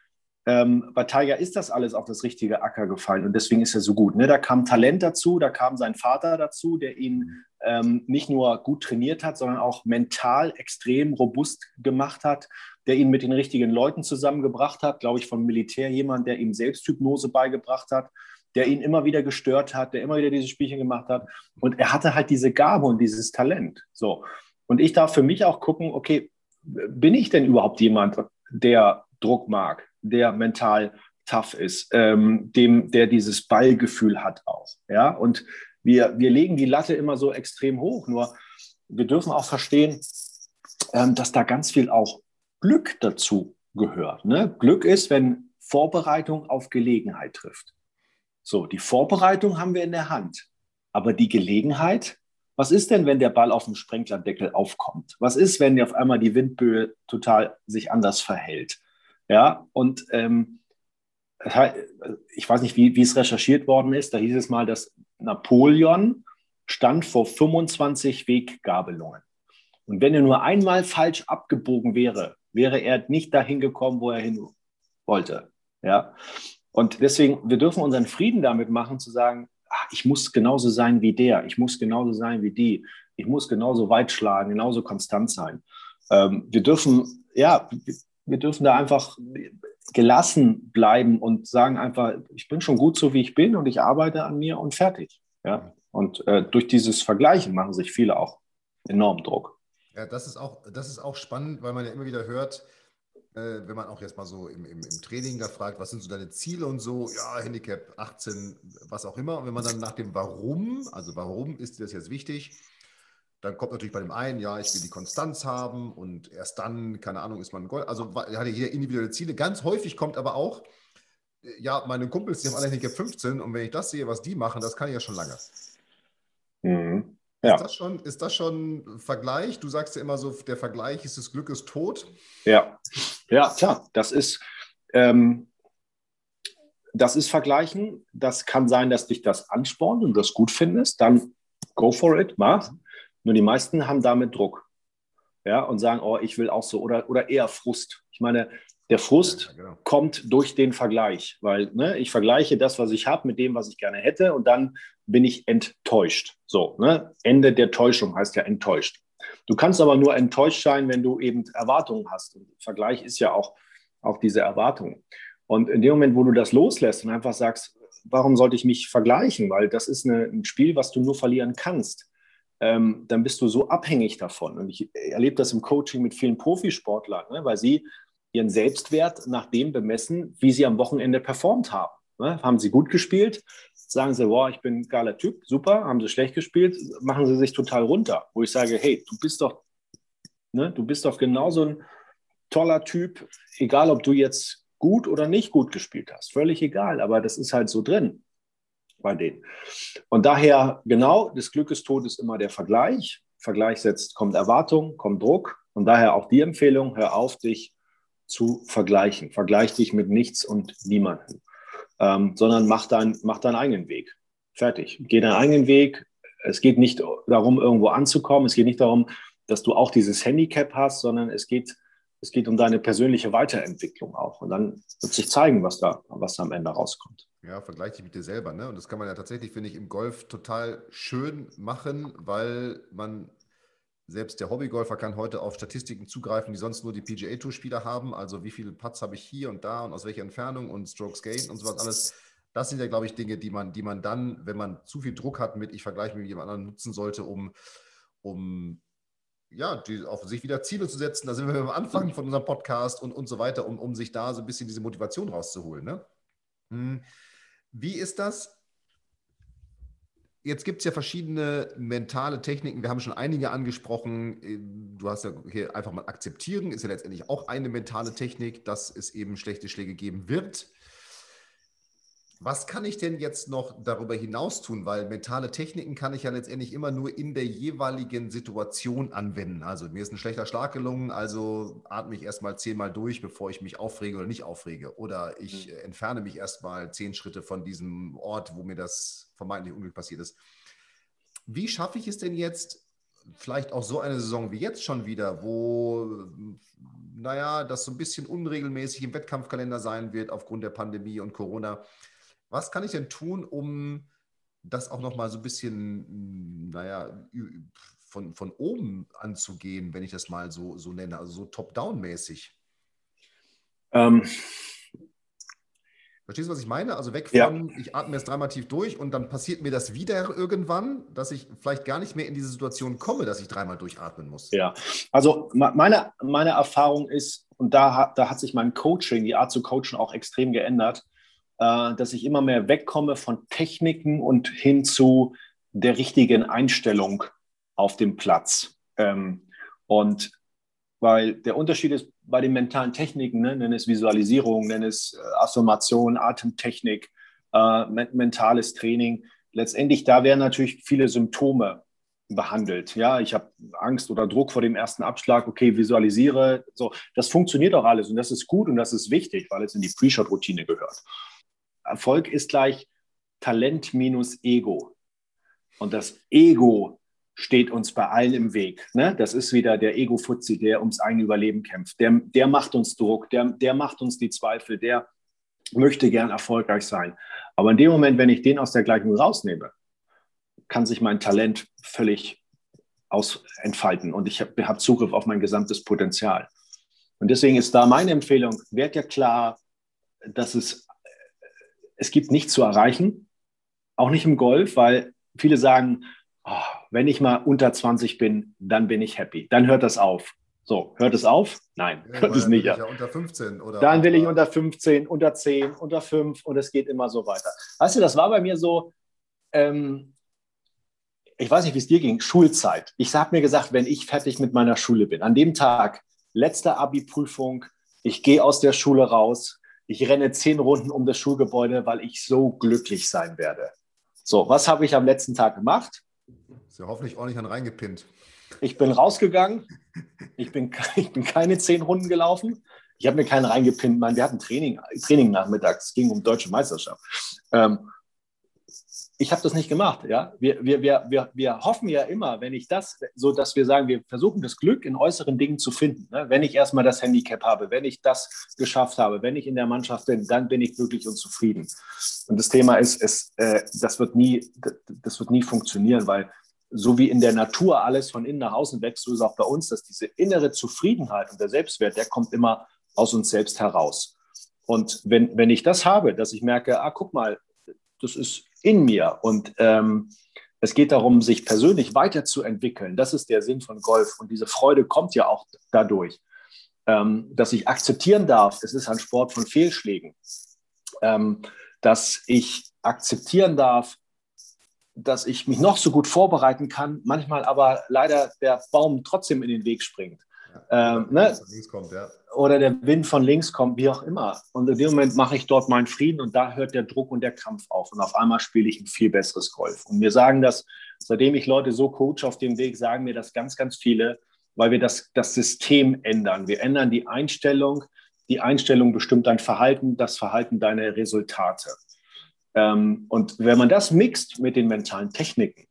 ähm, bei Tiger ist das alles auf das richtige Acker gefallen und deswegen ist er so gut. Ne? Da kam Talent dazu, da kam sein Vater dazu, der ihn ähm, nicht nur gut trainiert hat, sondern auch mental extrem robust gemacht hat, der ihn mit den richtigen Leuten zusammengebracht hat, glaube ich, vom Militär jemand, der ihm Selbsthypnose beigebracht hat, der ihn immer wieder gestört hat, der immer wieder diese Spielchen gemacht hat. Und er hatte halt diese Gabe und dieses Talent. So. Und ich darf für mich auch gucken, okay, bin ich denn überhaupt jemand, der Druck mag? Der mental tough ist, ähm, dem, der dieses Ballgefühl hat auch. Ja? Und wir, wir legen die Latte immer so extrem hoch, nur wir dürfen auch verstehen, ähm, dass da ganz viel auch Glück dazu gehört. Ne? Glück ist, wenn Vorbereitung auf Gelegenheit trifft. So, die Vorbereitung haben wir in der Hand, aber die Gelegenheit, was ist denn, wenn der Ball auf dem Sprenglerdeckel aufkommt? Was ist, wenn auf einmal die Windböe total sich anders verhält? Ja, und ähm, ich weiß nicht, wie, wie es recherchiert worden ist. Da hieß es mal, dass Napoleon stand vor 25 Weggabelungen. Und wenn er nur einmal falsch abgebogen wäre, wäre er nicht dahin gekommen, wo er hin wollte. Ja. Und deswegen, wir dürfen unseren Frieden damit machen, zu sagen, ach, ich muss genauso sein wie der, ich muss genauso sein wie die, ich muss genauso weit schlagen, genauso konstant sein. Ähm, wir dürfen, ja, wir dürfen da einfach gelassen bleiben und sagen einfach, ich bin schon gut so, wie ich bin und ich arbeite an mir und fertig. Ja? Und äh, durch dieses Vergleichen machen sich viele auch enorm Druck. Ja, das ist auch, das ist auch spannend, weil man ja immer wieder hört, äh, wenn man auch jetzt mal so im, im, im, Training da fragt, was sind so deine Ziele und so, ja, Handicap 18, was auch immer. Und wenn man dann nach dem Warum, also warum ist dir das jetzt wichtig, dann kommt natürlich bei dem einen, ja, ich will die Konstanz haben und erst dann, keine Ahnung, ist man Gold. Also hat ja jeder individuelle Ziele. Ganz häufig kommt aber auch, äh, ja, meine Kumpels, die haben alle Handicap 15 und wenn ich das sehe, was die machen, das kann ich ja schon lange. Mhm. Ja. Ist, das schon, ist das schon Vergleich? Du sagst ja immer so, der Vergleich ist des Glückes tot. Ja, ja, klar. Das ist, ähm, das ist Vergleichen. Das kann sein, dass dich das anspornt und du das gut findest. Dann go for it, mach. Nur die meisten haben damit Druck. Ja, und sagen, oh, ich will auch so. Oder, oder eher Frust. Ich meine, der Frust ja, genau. kommt durch den Vergleich, weil ne, ich vergleiche das, was ich habe, mit dem, was ich gerne hätte, und dann bin ich enttäuscht. So, ne? Ende der Täuschung heißt ja enttäuscht. Du kannst aber nur enttäuscht sein, wenn du eben Erwartungen hast. Und Vergleich ist ja auch, auch diese Erwartung. Und in dem Moment, wo du das loslässt und einfach sagst, warum sollte ich mich vergleichen? Weil das ist eine, ein Spiel, was du nur verlieren kannst ähm, dann bist du so abhängig davon. Und ich erlebe das im Coaching mit vielen Profisportlern, ne, weil sie ihren Selbstwert nach dem bemessen, wie sie am Wochenende performt haben. Ne? Haben sie gut gespielt, sagen sie, wow, ich bin ein geiler Typ, super. Haben sie schlecht gespielt, machen sie sich total runter. Wo ich sage, hey, du bist doch, ne, du bist doch genauso ein toller Typ, egal ob du jetzt gut oder nicht gut gespielt hast. Völlig egal, aber das ist halt so drin bei denen. Und daher, genau, des Glückes Tod ist immer der Vergleich. Vergleich setzt, kommt Erwartung, kommt Druck. Und daher auch die Empfehlung, hör auf, dich zu vergleichen. Vergleich dich mit nichts und niemandem, ähm, sondern mach, dein, mach deinen eigenen Weg. Fertig. Geh deinen eigenen Weg. Es geht nicht darum, irgendwo anzukommen. Es geht nicht darum, dass du auch dieses Handicap hast, sondern es geht, es geht um deine persönliche Weiterentwicklung auch. Und dann wird sich zeigen, was da, was da am Ende rauskommt. Ja, vergleich dich mit dir selber. Ne? Und das kann man ja tatsächlich, finde ich, im Golf total schön machen, weil man, selbst der Hobbygolfer kann heute auf Statistiken zugreifen, die sonst nur die PGA-Tour-Spieler haben. Also wie viele Putts habe ich hier und da und aus welcher Entfernung und Strokes Gain und sowas alles. Das sind ja, glaube ich, Dinge, die man, die man dann, wenn man zu viel Druck hat mit, ich vergleiche mich mit jemand anderem, nutzen sollte, um, um ja, die, auf sich wieder Ziele zu setzen. Da sind wir am Anfang von unserem Podcast und, und so weiter, um, um sich da so ein bisschen diese Motivation rauszuholen. Ne? Hm. Wie ist das? Jetzt gibt es ja verschiedene mentale Techniken. Wir haben schon einige angesprochen. Du hast ja hier einfach mal akzeptieren, ist ja letztendlich auch eine mentale Technik, dass es eben schlechte Schläge geben wird. Was kann ich denn jetzt noch darüber hinaus tun? Weil mentale Techniken kann ich ja letztendlich immer nur in der jeweiligen Situation anwenden. Also mir ist ein schlechter Schlag gelungen, also atme ich erstmal zehnmal durch, bevor ich mich aufrege oder nicht aufrege. Oder ich mhm. entferne mich erstmal zehn Schritte von diesem Ort, wo mir das vermeintlich Unglück passiert ist. Wie schaffe ich es denn jetzt, vielleicht auch so eine Saison wie jetzt schon wieder, wo, naja, das so ein bisschen unregelmäßig im Wettkampfkalender sein wird aufgrund der Pandemie und Corona, was kann ich denn tun, um das auch nochmal so ein bisschen, naja, von, von oben anzugehen, wenn ich das mal so, so nenne, also so top-down-mäßig? Ähm. Verstehst du, was ich meine? Also weg von, ja. ich atme jetzt dreimal tief durch und dann passiert mir das wieder irgendwann, dass ich vielleicht gar nicht mehr in diese Situation komme, dass ich dreimal durchatmen muss. Ja, also meine, meine Erfahrung ist, und da, da hat sich mein Coaching, die Art zu coachen auch extrem geändert. Äh, dass ich immer mehr wegkomme von Techniken und hin zu der richtigen Einstellung auf dem Platz. Ähm, und weil der Unterschied ist bei den mentalen Techniken, ne, nenn es Visualisierung, nenn es äh, Affirmation, Atemtechnik, äh, mentales Training. Letztendlich, da werden natürlich viele Symptome behandelt. Ja, ich habe Angst oder Druck vor dem ersten Abschlag. Okay, visualisiere. So, das funktioniert auch alles und das ist gut und das ist wichtig, weil es in die Pre-Shot-Routine gehört. Erfolg ist gleich Talent minus Ego. Und das Ego steht uns bei allen im Weg. Ne? Das ist wieder der Ego-Fuzzi, der ums eigene Überleben kämpft. Der, der macht uns Druck, der, der macht uns die Zweifel, der möchte gern erfolgreich sein. Aber in dem Moment, wenn ich den aus der Gleichung rausnehme, kann sich mein Talent völlig aus entfalten und ich habe hab Zugriff auf mein gesamtes Potenzial. Und deswegen ist da meine Empfehlung, werd ja klar, dass es, es gibt nichts zu erreichen, auch nicht im Golf, weil viele sagen, oh, wenn ich mal unter 20 bin, dann bin ich happy. Dann hört das auf. So, hört es auf? Nein, ja, hört es nicht. Ja. unter 15 oder dann will ich unter 15, unter 10, unter 5 und es geht immer so weiter. Weißt du, das war bei mir so, ähm, ich weiß nicht, wie es dir ging, Schulzeit. Ich habe mir gesagt, wenn ich fertig mit meiner Schule bin, an dem Tag, letzte Abi-Prüfung, ich gehe aus der Schule raus, ich renne zehn Runden um das Schulgebäude, weil ich so glücklich sein werde. So, was habe ich am letzten Tag gemacht? Ist ja hoffentlich ordentlich an reingepinnt. Ich bin rausgegangen. Ich bin, [laughs] ich bin keine zehn Runden gelaufen. Ich habe mir keinen reingepinnt. Man, wir hatten Training, Training nachmittags. Es ging um deutsche Meisterschaft. Ähm, ich habe das nicht gemacht. Ja? Wir, wir, wir, wir, wir hoffen ja immer, wenn ich das, so dass wir sagen, wir versuchen das Glück in äußeren Dingen zu finden. Ne? Wenn ich erstmal das Handicap habe, wenn ich das geschafft habe, wenn ich in der Mannschaft bin, dann bin ich glücklich und zufrieden. Und das Thema ist, es, äh, das, wird nie, das wird nie funktionieren, weil so wie in der Natur alles von innen nach außen wächst, so ist auch bei uns, dass diese innere Zufriedenheit und der Selbstwert, der kommt immer aus uns selbst heraus. Und wenn, wenn ich das habe, dass ich merke, ah, guck mal, das ist in mir und ähm, es geht darum, sich persönlich weiterzuentwickeln. Das ist der Sinn von Golf und diese Freude kommt ja auch dadurch, ähm, dass ich akzeptieren darf, es ist ein Sport von Fehlschlägen, ähm, dass ich akzeptieren darf, dass ich mich noch so gut vorbereiten kann, manchmal aber leider der Baum trotzdem in den Weg springt. Ja, ähm, ne? kommt, ja. Oder der Wind von links kommt, wie auch immer. Und in dem Moment mache ich dort meinen Frieden und da hört der Druck und der Kampf auf. Und auf einmal spiele ich ein viel besseres Golf. Und mir sagen das, seitdem ich Leute so coach auf dem Weg, sagen mir das ganz, ganz viele, weil wir das, das System ändern. Wir ändern die Einstellung. Die Einstellung bestimmt dein Verhalten, das Verhalten deine Resultate. Ähm, und wenn man das mixt mit den mentalen Techniken,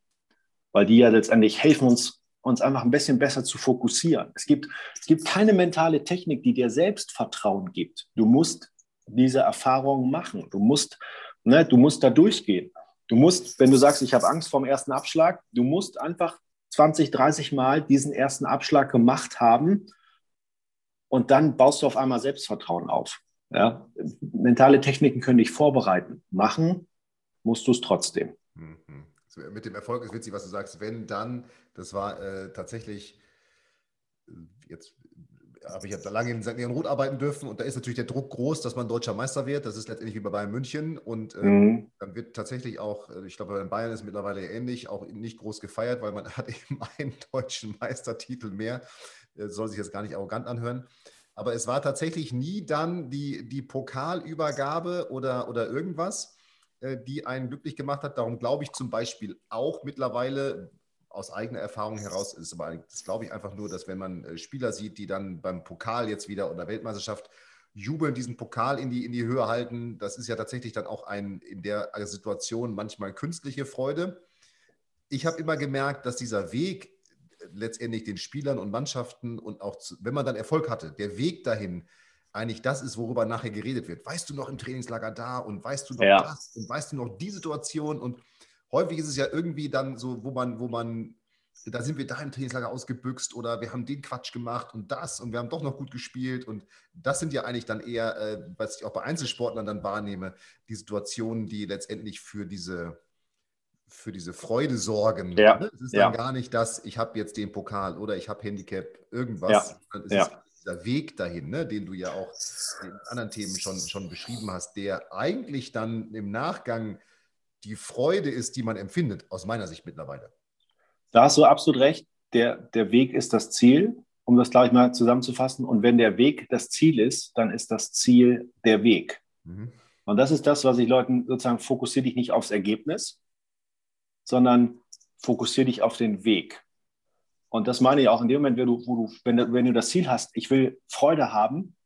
weil die ja letztendlich helfen uns, uns einfach ein bisschen besser zu fokussieren. Es gibt, es gibt keine mentale Technik, die dir Selbstvertrauen gibt. Du musst diese Erfahrung machen. Du musst, ne, du musst da durchgehen. Du musst, wenn du sagst, ich habe Angst vor dem ersten Abschlag, du musst einfach 20, 30 Mal diesen ersten Abschlag gemacht haben und dann baust du auf einmal Selbstvertrauen auf. Ja? Mentale Techniken können dich vorbereiten. Machen musst du es trotzdem. Mhm. Mit dem Erfolg ist witzig, was du sagst. Wenn dann, das war äh, tatsächlich, äh, jetzt habe ich ja lange in St. Leon Roth arbeiten dürfen und da ist natürlich der Druck groß, dass man deutscher Meister wird. Das ist letztendlich wie bei Bayern München und ähm, mhm. dann wird tatsächlich auch, äh, ich glaube, bei Bayern ist es mittlerweile ähnlich, auch nicht groß gefeiert, weil man [laughs] hat eben einen deutschen Meistertitel mehr. Das soll sich jetzt gar nicht arrogant anhören. Aber es war tatsächlich nie dann die, die Pokalübergabe oder, oder irgendwas, äh, die einen glücklich gemacht hat. Darum glaube ich zum Beispiel auch mittlerweile, aus eigener Erfahrung heraus ist, aber das glaube ich einfach nur, dass wenn man äh, Spieler sieht, die dann beim Pokal jetzt wieder oder Weltmeisterschaft jubeln, diesen Pokal in die, in die Höhe halten, das ist ja tatsächlich dann auch ein in der Situation manchmal künstliche Freude. Ich habe immer gemerkt, dass dieser Weg letztendlich den Spielern und Mannschaften und auch, zu, wenn man dann Erfolg hatte, der Weg dahin eigentlich das ist, worüber nachher geredet wird. Weißt du noch im Trainingslager da und weißt du noch ja. das und weißt du noch die Situation und häufig ist es ja irgendwie dann so, wo man, wo man, da sind wir da im Trainingslager ausgebüxt oder wir haben den Quatsch gemacht und das und wir haben doch noch gut gespielt und das sind ja eigentlich dann eher, äh, was ich auch bei Einzelsportlern dann wahrnehme, die Situationen, die letztendlich für diese für diese Freude sorgen. Ja. Ne? Es ist ja. dann gar nicht das, ich habe jetzt den Pokal oder ich habe Handicap, irgendwas. Ja. Es ja. ist dieser Weg dahin, ne, den du ja auch in anderen Themen schon, schon beschrieben hast, der eigentlich dann im Nachgang die Freude ist, die man empfindet, aus meiner Sicht mittlerweile. Da hast du absolut recht. Der, der Weg ist das Ziel, um das gleich mal zusammenzufassen. Und wenn der Weg das Ziel ist, dann ist das Ziel der Weg. Mhm. Und das ist das, was ich Leuten sozusagen fokussiere dich nicht aufs Ergebnis, sondern fokussiere dich auf den Weg. Und das meine ich auch in dem Moment, wenn du, wo du, wenn, du, wenn du das Ziel hast, ich will Freude haben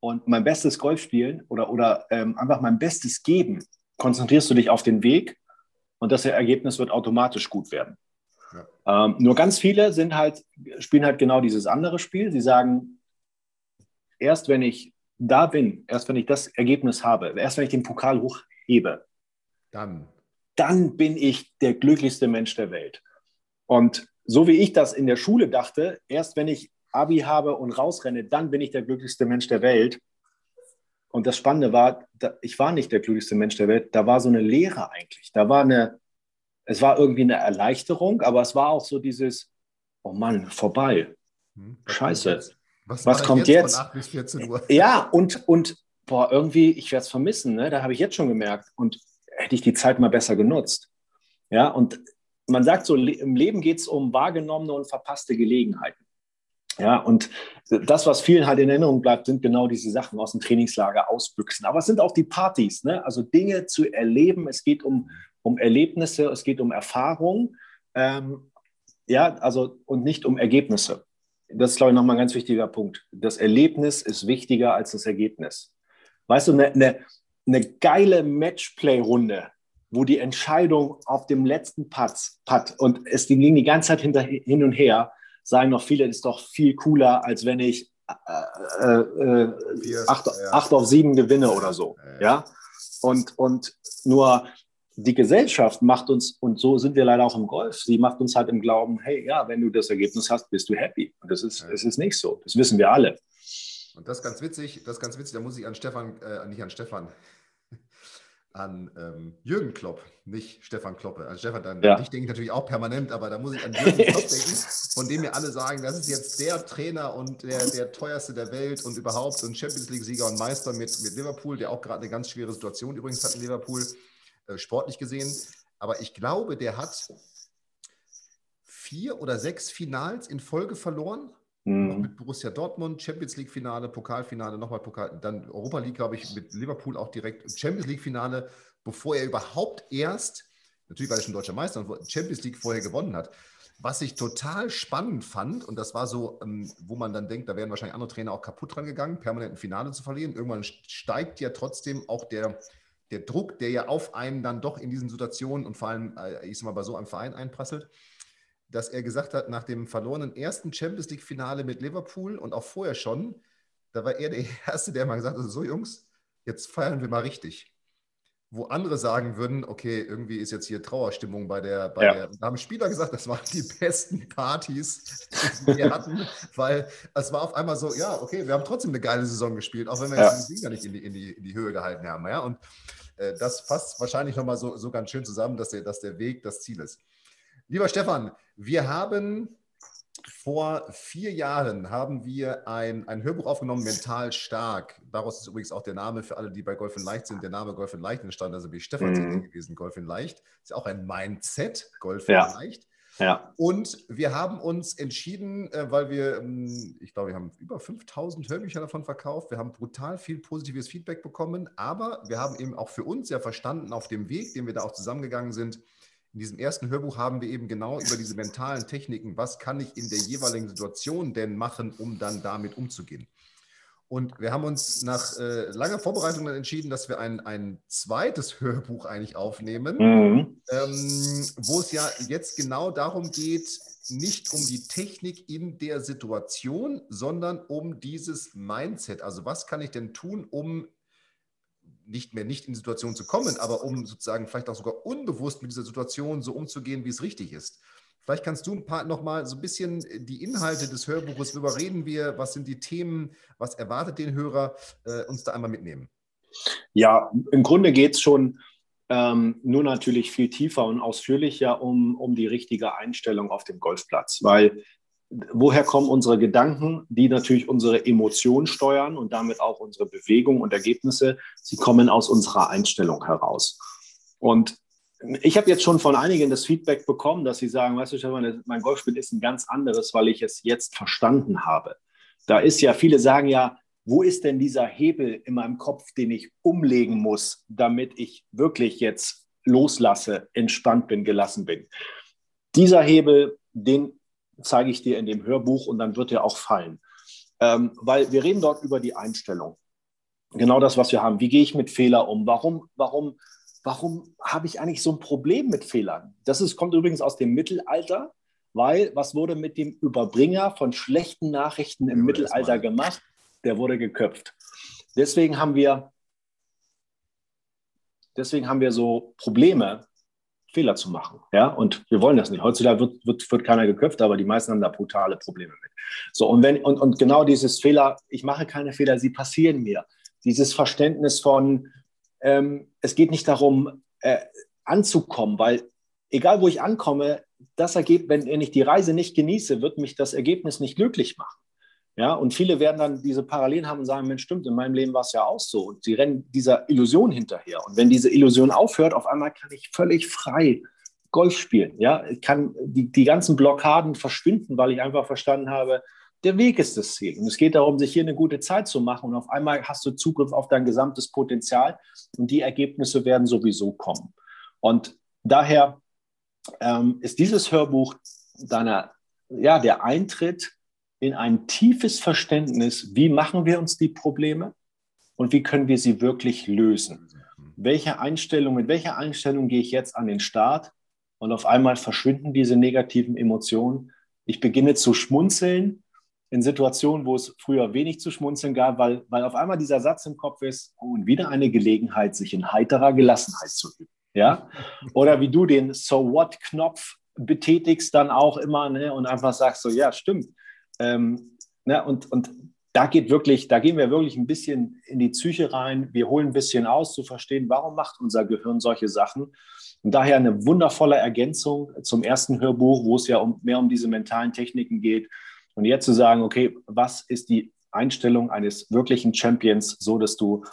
und mein bestes Golf spielen oder, oder ähm, einfach mein Bestes geben, konzentrierst du dich auf den Weg und das Ergebnis wird automatisch gut werden. Ja. Ähm, nur ganz viele sind halt, spielen halt genau dieses andere Spiel. Sie sagen, erst wenn ich da bin, erst wenn ich das Ergebnis habe, erst wenn ich den Pokal hochhebe, dann, dann bin ich der glücklichste Mensch der Welt. Und so wie ich das in der Schule dachte, erst wenn ich Abi habe und rausrenne, dann bin ich der glücklichste Mensch der Welt. Und das Spannende war, ich war nicht der glücklichste Mensch der Welt, da war so eine Leere eigentlich. Da war eine, es war irgendwie eine Erleichterung, aber es war auch so dieses, oh Mann, vorbei. Hm, Scheiße. Was, was kommt jetzt? jetzt? [laughs] Ja, und, und boah, irgendwie, ich werde es vermissen, ne? da habe ich jetzt schon gemerkt. Und hätte ich die Zeit mal besser genutzt. Ja, und man sagt so, im Leben geht es um wahrgenommene und verpasste Gelegenheiten. Ja, und das, was vielen halt in Erinnerung bleibt, sind genau diese Sachen aus dem Trainingslager ausbüchsen. Aber es sind auch die Partys, ne? also Dinge zu erleben. Es geht um, um Erlebnisse, es geht um Erfahrung. Ähm, ja, also und nicht um Ergebnisse. Das ist, glaube ich, nochmal ein ganz wichtiger Punkt. Das Erlebnis ist wichtiger als das Ergebnis. Weißt du, eine, eine, eine geile Matchplay-Runde, wo die Entscheidung auf dem letzten Putt, Putt und es ging die ganze Zeit hinter, hin und her, sagen noch viele, das ist doch viel cooler, als wenn ich äh, äh, acht, ja. acht, auf sieben gewinne oder so. Ja. ja? Und, und nur die Gesellschaft macht uns, und so sind wir leider auch im Golf, sie macht uns halt im Glauben, hey, ja, wenn du das Ergebnis hast, bist du happy. Und das ist, ja. das ist nicht so. Das wissen wir alle. Und das ist ganz witzig, das ist ganz witzig, da muss ich an Stefan, äh, nicht an Stefan, an ähm, Jürgen Klopp, nicht Stefan Kloppe. An Stefan, dann, ja. ich denke natürlich auch permanent, aber da muss ich an Jürgen [laughs] Klopp denken, von dem mir alle sagen, das ist jetzt der Trainer und der, der teuerste der Welt und überhaupt und Champions League-Sieger und Meister mit, mit Liverpool, der auch gerade eine ganz schwere Situation übrigens hat in Liverpool, äh, sportlich gesehen. Aber ich glaube, der hat vier oder sechs Finals in Folge verloren Mhm. Mit Borussia Dortmund, Champions League-Finale, Pokalfinale, nochmal Pokal, dann Europa League, glaube ich, mit Liverpool auch direkt Champions League-Finale, bevor er überhaupt erst, natürlich war er schon deutscher Meister und Champions League vorher gewonnen hat. Was ich total spannend fand, und das war so, ähm, wo man dann denkt, da wären wahrscheinlich andere Trainer auch kaputt dran gegangen, permanent ein Finale zu verlieren. Irgendwann steigt ja trotzdem auch der, der Druck, der ja auf einen dann doch in diesen Situationen und vor allem, äh, ich sag mal, bei so einem Verein einprasselt dass er gesagt hat, nach dem verlorenen ersten Champions League-Finale mit Liverpool und auch vorher schon, da war er der [laughs] Erste, der mal gesagt hat, so Jungs, jetzt feiern wir mal richtig. Wo andere sagen würden, okay, irgendwie ist jetzt hier Trauerstimmung bei der, bei ja. der. Da haben Spieler gesagt, das waren die besten Partys, die wir hatten, weil es war auf einmal so, ja, okay, wir haben trotzdem eine geile Saison gespielt, auch wenn wir ja. jetzt den Sieger nicht in die, in, die, in die Höhe gehalten haben. Ja? Und äh, das fasst wahrscheinlich nochmal so, so ganz schön zusammen, dass der, dass der Weg das Ziel ist. Lieber Stefan, wir haben vor vier Jahren haben wir ein, ein Hörbuch aufgenommen, Mental Stark. Daraus ist übrigens auch der Name für alle, die bei Golf in Leicht sind, der Name Golf in Leicht entstanden, also wie Stefan mhm. gewesen, Golf in Leicht. Ist auch ein Mindset, Golf in ja. Leicht. Ja. Und wir haben uns entschieden, äh, weil wir, ähm, ich glaube, wir haben über 5000 Hörbücher davon verkauft. Wir haben brutal viel positives Feedback bekommen, aber wir haben eben auch für uns ja verstanden, auf dem Weg, den wir da auch zusammengegangen sind, in diesem ersten Hörbuch haben wir eben genau über diese mentalen Techniken, was kann ich in der jeweiligen Situation denn machen, um dann damit umzugehen. Und wir haben uns nach äh, langer Vorbereitung dann entschieden, dass wir ein, ein zweites Hörbuch eigentlich aufnehmen, mhm. ähm, wo es ja jetzt genau darum geht, nicht um die Technik in der Situation, sondern um dieses Mindset. Also was kann ich denn tun, um nicht mehr nicht in die Situation zu kommen, aber um sozusagen vielleicht auch sogar unbewusst mit dieser Situation so umzugehen, wie es richtig ist. Vielleicht kannst du ein paar nochmal so ein bisschen die Inhalte des Hörbuches, worüber reden wir, was sind die Themen, was erwartet den Hörer, äh, uns da einmal mitnehmen. Ja, im Grunde geht es schon ähm, nur natürlich viel tiefer und ausführlicher um, um die richtige Einstellung auf dem Golfplatz, weil woher kommen unsere Gedanken, die natürlich unsere Emotionen steuern und damit auch unsere Bewegung und Ergebnisse. Sie kommen aus unserer Einstellung heraus. Und ich habe jetzt schon von einigen das Feedback bekommen, dass sie sagen, weißt du, Stefan, mein Golfspiel ist ein ganz anderes, weil ich es jetzt verstanden habe. Da ist ja, viele sagen ja, wo ist denn dieser Hebel in meinem Kopf, den ich umlegen muss, damit ich wirklich jetzt loslasse, entspannt bin, gelassen bin. Dieser Hebel, den zeige ich dir in dem Hörbuch und dann wird dir auch fallen. Ähm, weil wir reden dort über die Einstellung. Genau das, was wir haben. Wie gehe ich mit Fehlern um? Warum, warum, warum habe ich eigentlich so ein Problem mit Fehlern? Das ist, kommt übrigens aus dem Mittelalter, weil was wurde mit dem Überbringer von schlechten Nachrichten im ja, Mittelalter gemacht? Der wurde geköpft. deswegen haben wir, deswegen haben wir so Probleme, Fehler zu machen. Ja, und wir wollen das nicht. Heutzutage wird, wird, wird keiner geköpft, aber die meisten haben da brutale Probleme mit. So, und wenn, und, und genau dieses Fehler, ich mache keine Fehler, sie passieren mir. Dieses Verständnis von, ähm, es geht nicht darum, äh, anzukommen, weil egal wo ich ankomme, das Ergebnis, wenn ich die Reise nicht genieße, wird mich das Ergebnis nicht glücklich machen. Ja, und viele werden dann diese Parallelen haben und sagen, Mensch, stimmt, in meinem Leben war es ja auch so. Und sie rennen dieser Illusion hinterher. Und wenn diese Illusion aufhört, auf einmal kann ich völlig frei Golf spielen. Ja, ich kann die, die ganzen Blockaden verschwinden, weil ich einfach verstanden habe, der Weg ist das Ziel. Und es geht darum, sich hier eine gute Zeit zu machen. Und auf einmal hast du Zugriff auf dein gesamtes Potenzial und die Ergebnisse werden sowieso kommen. Und daher ähm, ist dieses Hörbuch deiner, ja, der Eintritt in ein tiefes Verständnis, wie machen wir uns die Probleme und wie können wir sie wirklich lösen. Welche Einstellung, mit welcher Einstellung gehe ich jetzt an den Start und auf einmal verschwinden diese negativen Emotionen. Ich beginne zu schmunzeln in Situationen, wo es früher wenig zu schmunzeln gab, weil, weil auf einmal dieser Satz im Kopf ist, oh, und wieder eine Gelegenheit, sich in heiterer Gelassenheit zu üben. Ja? Oder wie du den So What-Knopf betätigst dann auch immer ne, und einfach sagst so, ja, stimmt, ähm, ne, und, und da geht wirklich, da gehen wir wirklich ein bisschen in die Psyche rein. Wir holen ein bisschen aus, zu verstehen, warum macht unser Gehirn solche Sachen. Und daher eine wundervolle Ergänzung zum ersten Hörbuch, wo es ja um, mehr um diese mentalen Techniken geht. Und jetzt zu sagen, okay, was ist die Einstellung eines wirklichen Champions, so dass du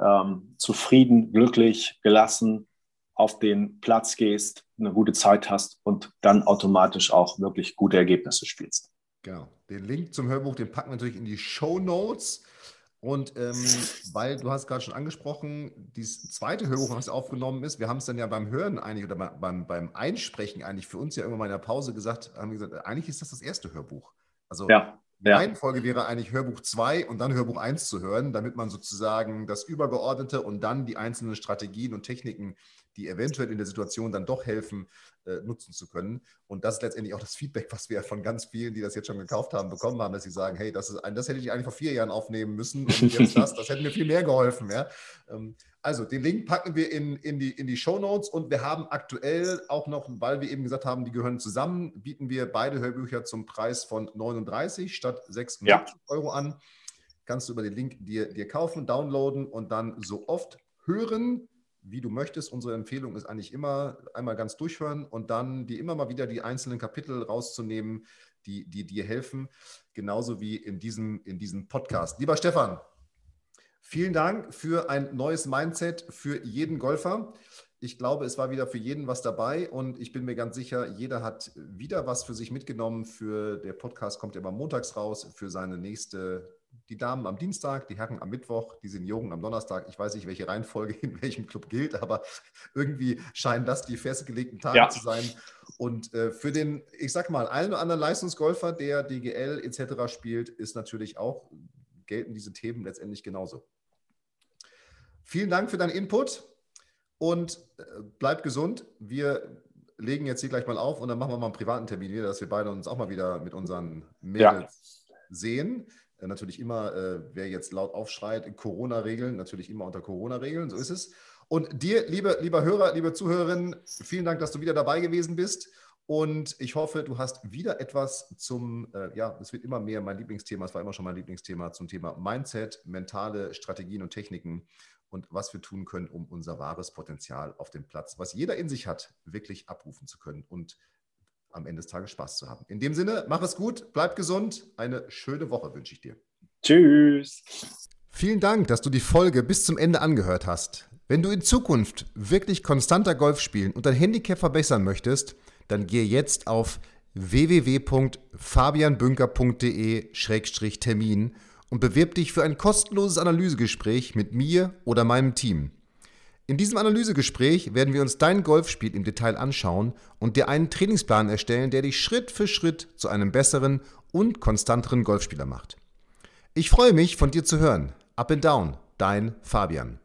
ähm, zufrieden, glücklich, gelassen auf den Platz gehst, eine gute Zeit hast und dann automatisch auch wirklich gute Ergebnisse spielst. Genau. Den Link zum Hörbuch, den packen wir natürlich in die Show Notes. Und ähm, weil du hast gerade schon angesprochen, dieses zweite Hörbuch, was aufgenommen ist, wir haben es dann ja beim Hören eigentlich oder beim, beim Einsprechen eigentlich für uns ja irgendwann mal in der Pause gesagt, haben wir gesagt, eigentlich ist das das erste Hörbuch. Also ja, die ja. Reihenfolge wäre eigentlich Hörbuch 2 und dann Hörbuch 1 zu hören, damit man sozusagen das Übergeordnete und dann die einzelnen Strategien und Techniken die eventuell in der Situation dann doch helfen, äh, nutzen zu können. Und das ist letztendlich auch das Feedback, was wir von ganz vielen, die das jetzt schon gekauft haben, bekommen haben, dass sie sagen, hey, das, ist ein, das hätte ich eigentlich vor vier Jahren aufnehmen müssen und jetzt [laughs] das, das hätte mir viel mehr geholfen. Ja? Ähm, also den Link packen wir in, in die, in die Show Notes und wir haben aktuell auch noch, weil wir eben gesagt haben, die gehören zusammen, bieten wir beide Hörbücher zum Preis von 39 statt 76 ja. Euro an. Kannst du über den Link dir, dir kaufen, downloaden und dann so oft hören, wie du möchtest. Unsere Empfehlung ist eigentlich immer einmal ganz durchhören und dann dir immer mal wieder die einzelnen Kapitel rauszunehmen, die, die dir helfen, genauso wie in diesem, in diesem Podcast. Lieber Stefan, vielen Dank für ein neues Mindset für jeden Golfer. Ich glaube, es war wieder für jeden was dabei und ich bin mir ganz sicher, jeder hat wieder was für sich mitgenommen. Für der Podcast kommt immer montags raus für seine nächste die Damen am Dienstag, die Herren am Mittwoch, die Senioren am Donnerstag. Ich weiß nicht, welche Reihenfolge [laughs] in welchem Club gilt, aber irgendwie scheinen das die festgelegten Tage ja. zu sein. Und äh, für den, ich sag mal, einen oder anderen Leistungsgolfer, der DGL etc. spielt, ist natürlich auch, gelten diese Themen letztendlich genauso. Vielen Dank für deinen Input und äh, bleib gesund. Wir legen jetzt hier gleich mal auf und dann machen wir mal einen privaten Termin wieder, dass wir beide uns auch mal wieder mit unseren Mädels ja. sehen. Äh, natürlich immer, äh, wer jetzt laut aufschreit, Corona-Regeln, natürlich immer unter Corona-Regeln, so ist es. Und dir, liebe, lieber Hörer, liebe Zuhörerin, vielen Dank, dass du wieder dabei gewesen bist. Und ich hoffe, du hast wieder etwas zum, äh, ja, es wird immer mehr mein Lieblingsthema, es war immer schon mein Lieblingsthema, zum Thema Mindset, mentale Strategien und Techniken und was wir tun können, um unser wahres Potenzial auf dem Platz, was jeder in sich hat, wirklich abrufen zu können und am Ende des Tages Spaß zu haben. In dem Sinne, mach es gut, bleib gesund. Eine schöne Woche wünsche ich dir. Tschüss. Vielen Dank, dass du die Folge bis zum Ende angehört hast. Wenn du in Zukunft wirklich konstanter Golf spielen und dein Handicap verbessern möchtest, dann gehe jetzt auf www.fabianbünker.de-termin und bewirb dich für ein kostenloses Analysegespräch mit mir oder meinem Team. In diesem Analysegespräch werden wir uns dein Golfspiel im Detail anschauen und dir einen Trainingsplan erstellen, der dich Schritt für Schritt zu einem besseren und konstanteren Golfspieler macht. Ich freue mich, von dir zu hören. Up and Down, dein Fabian.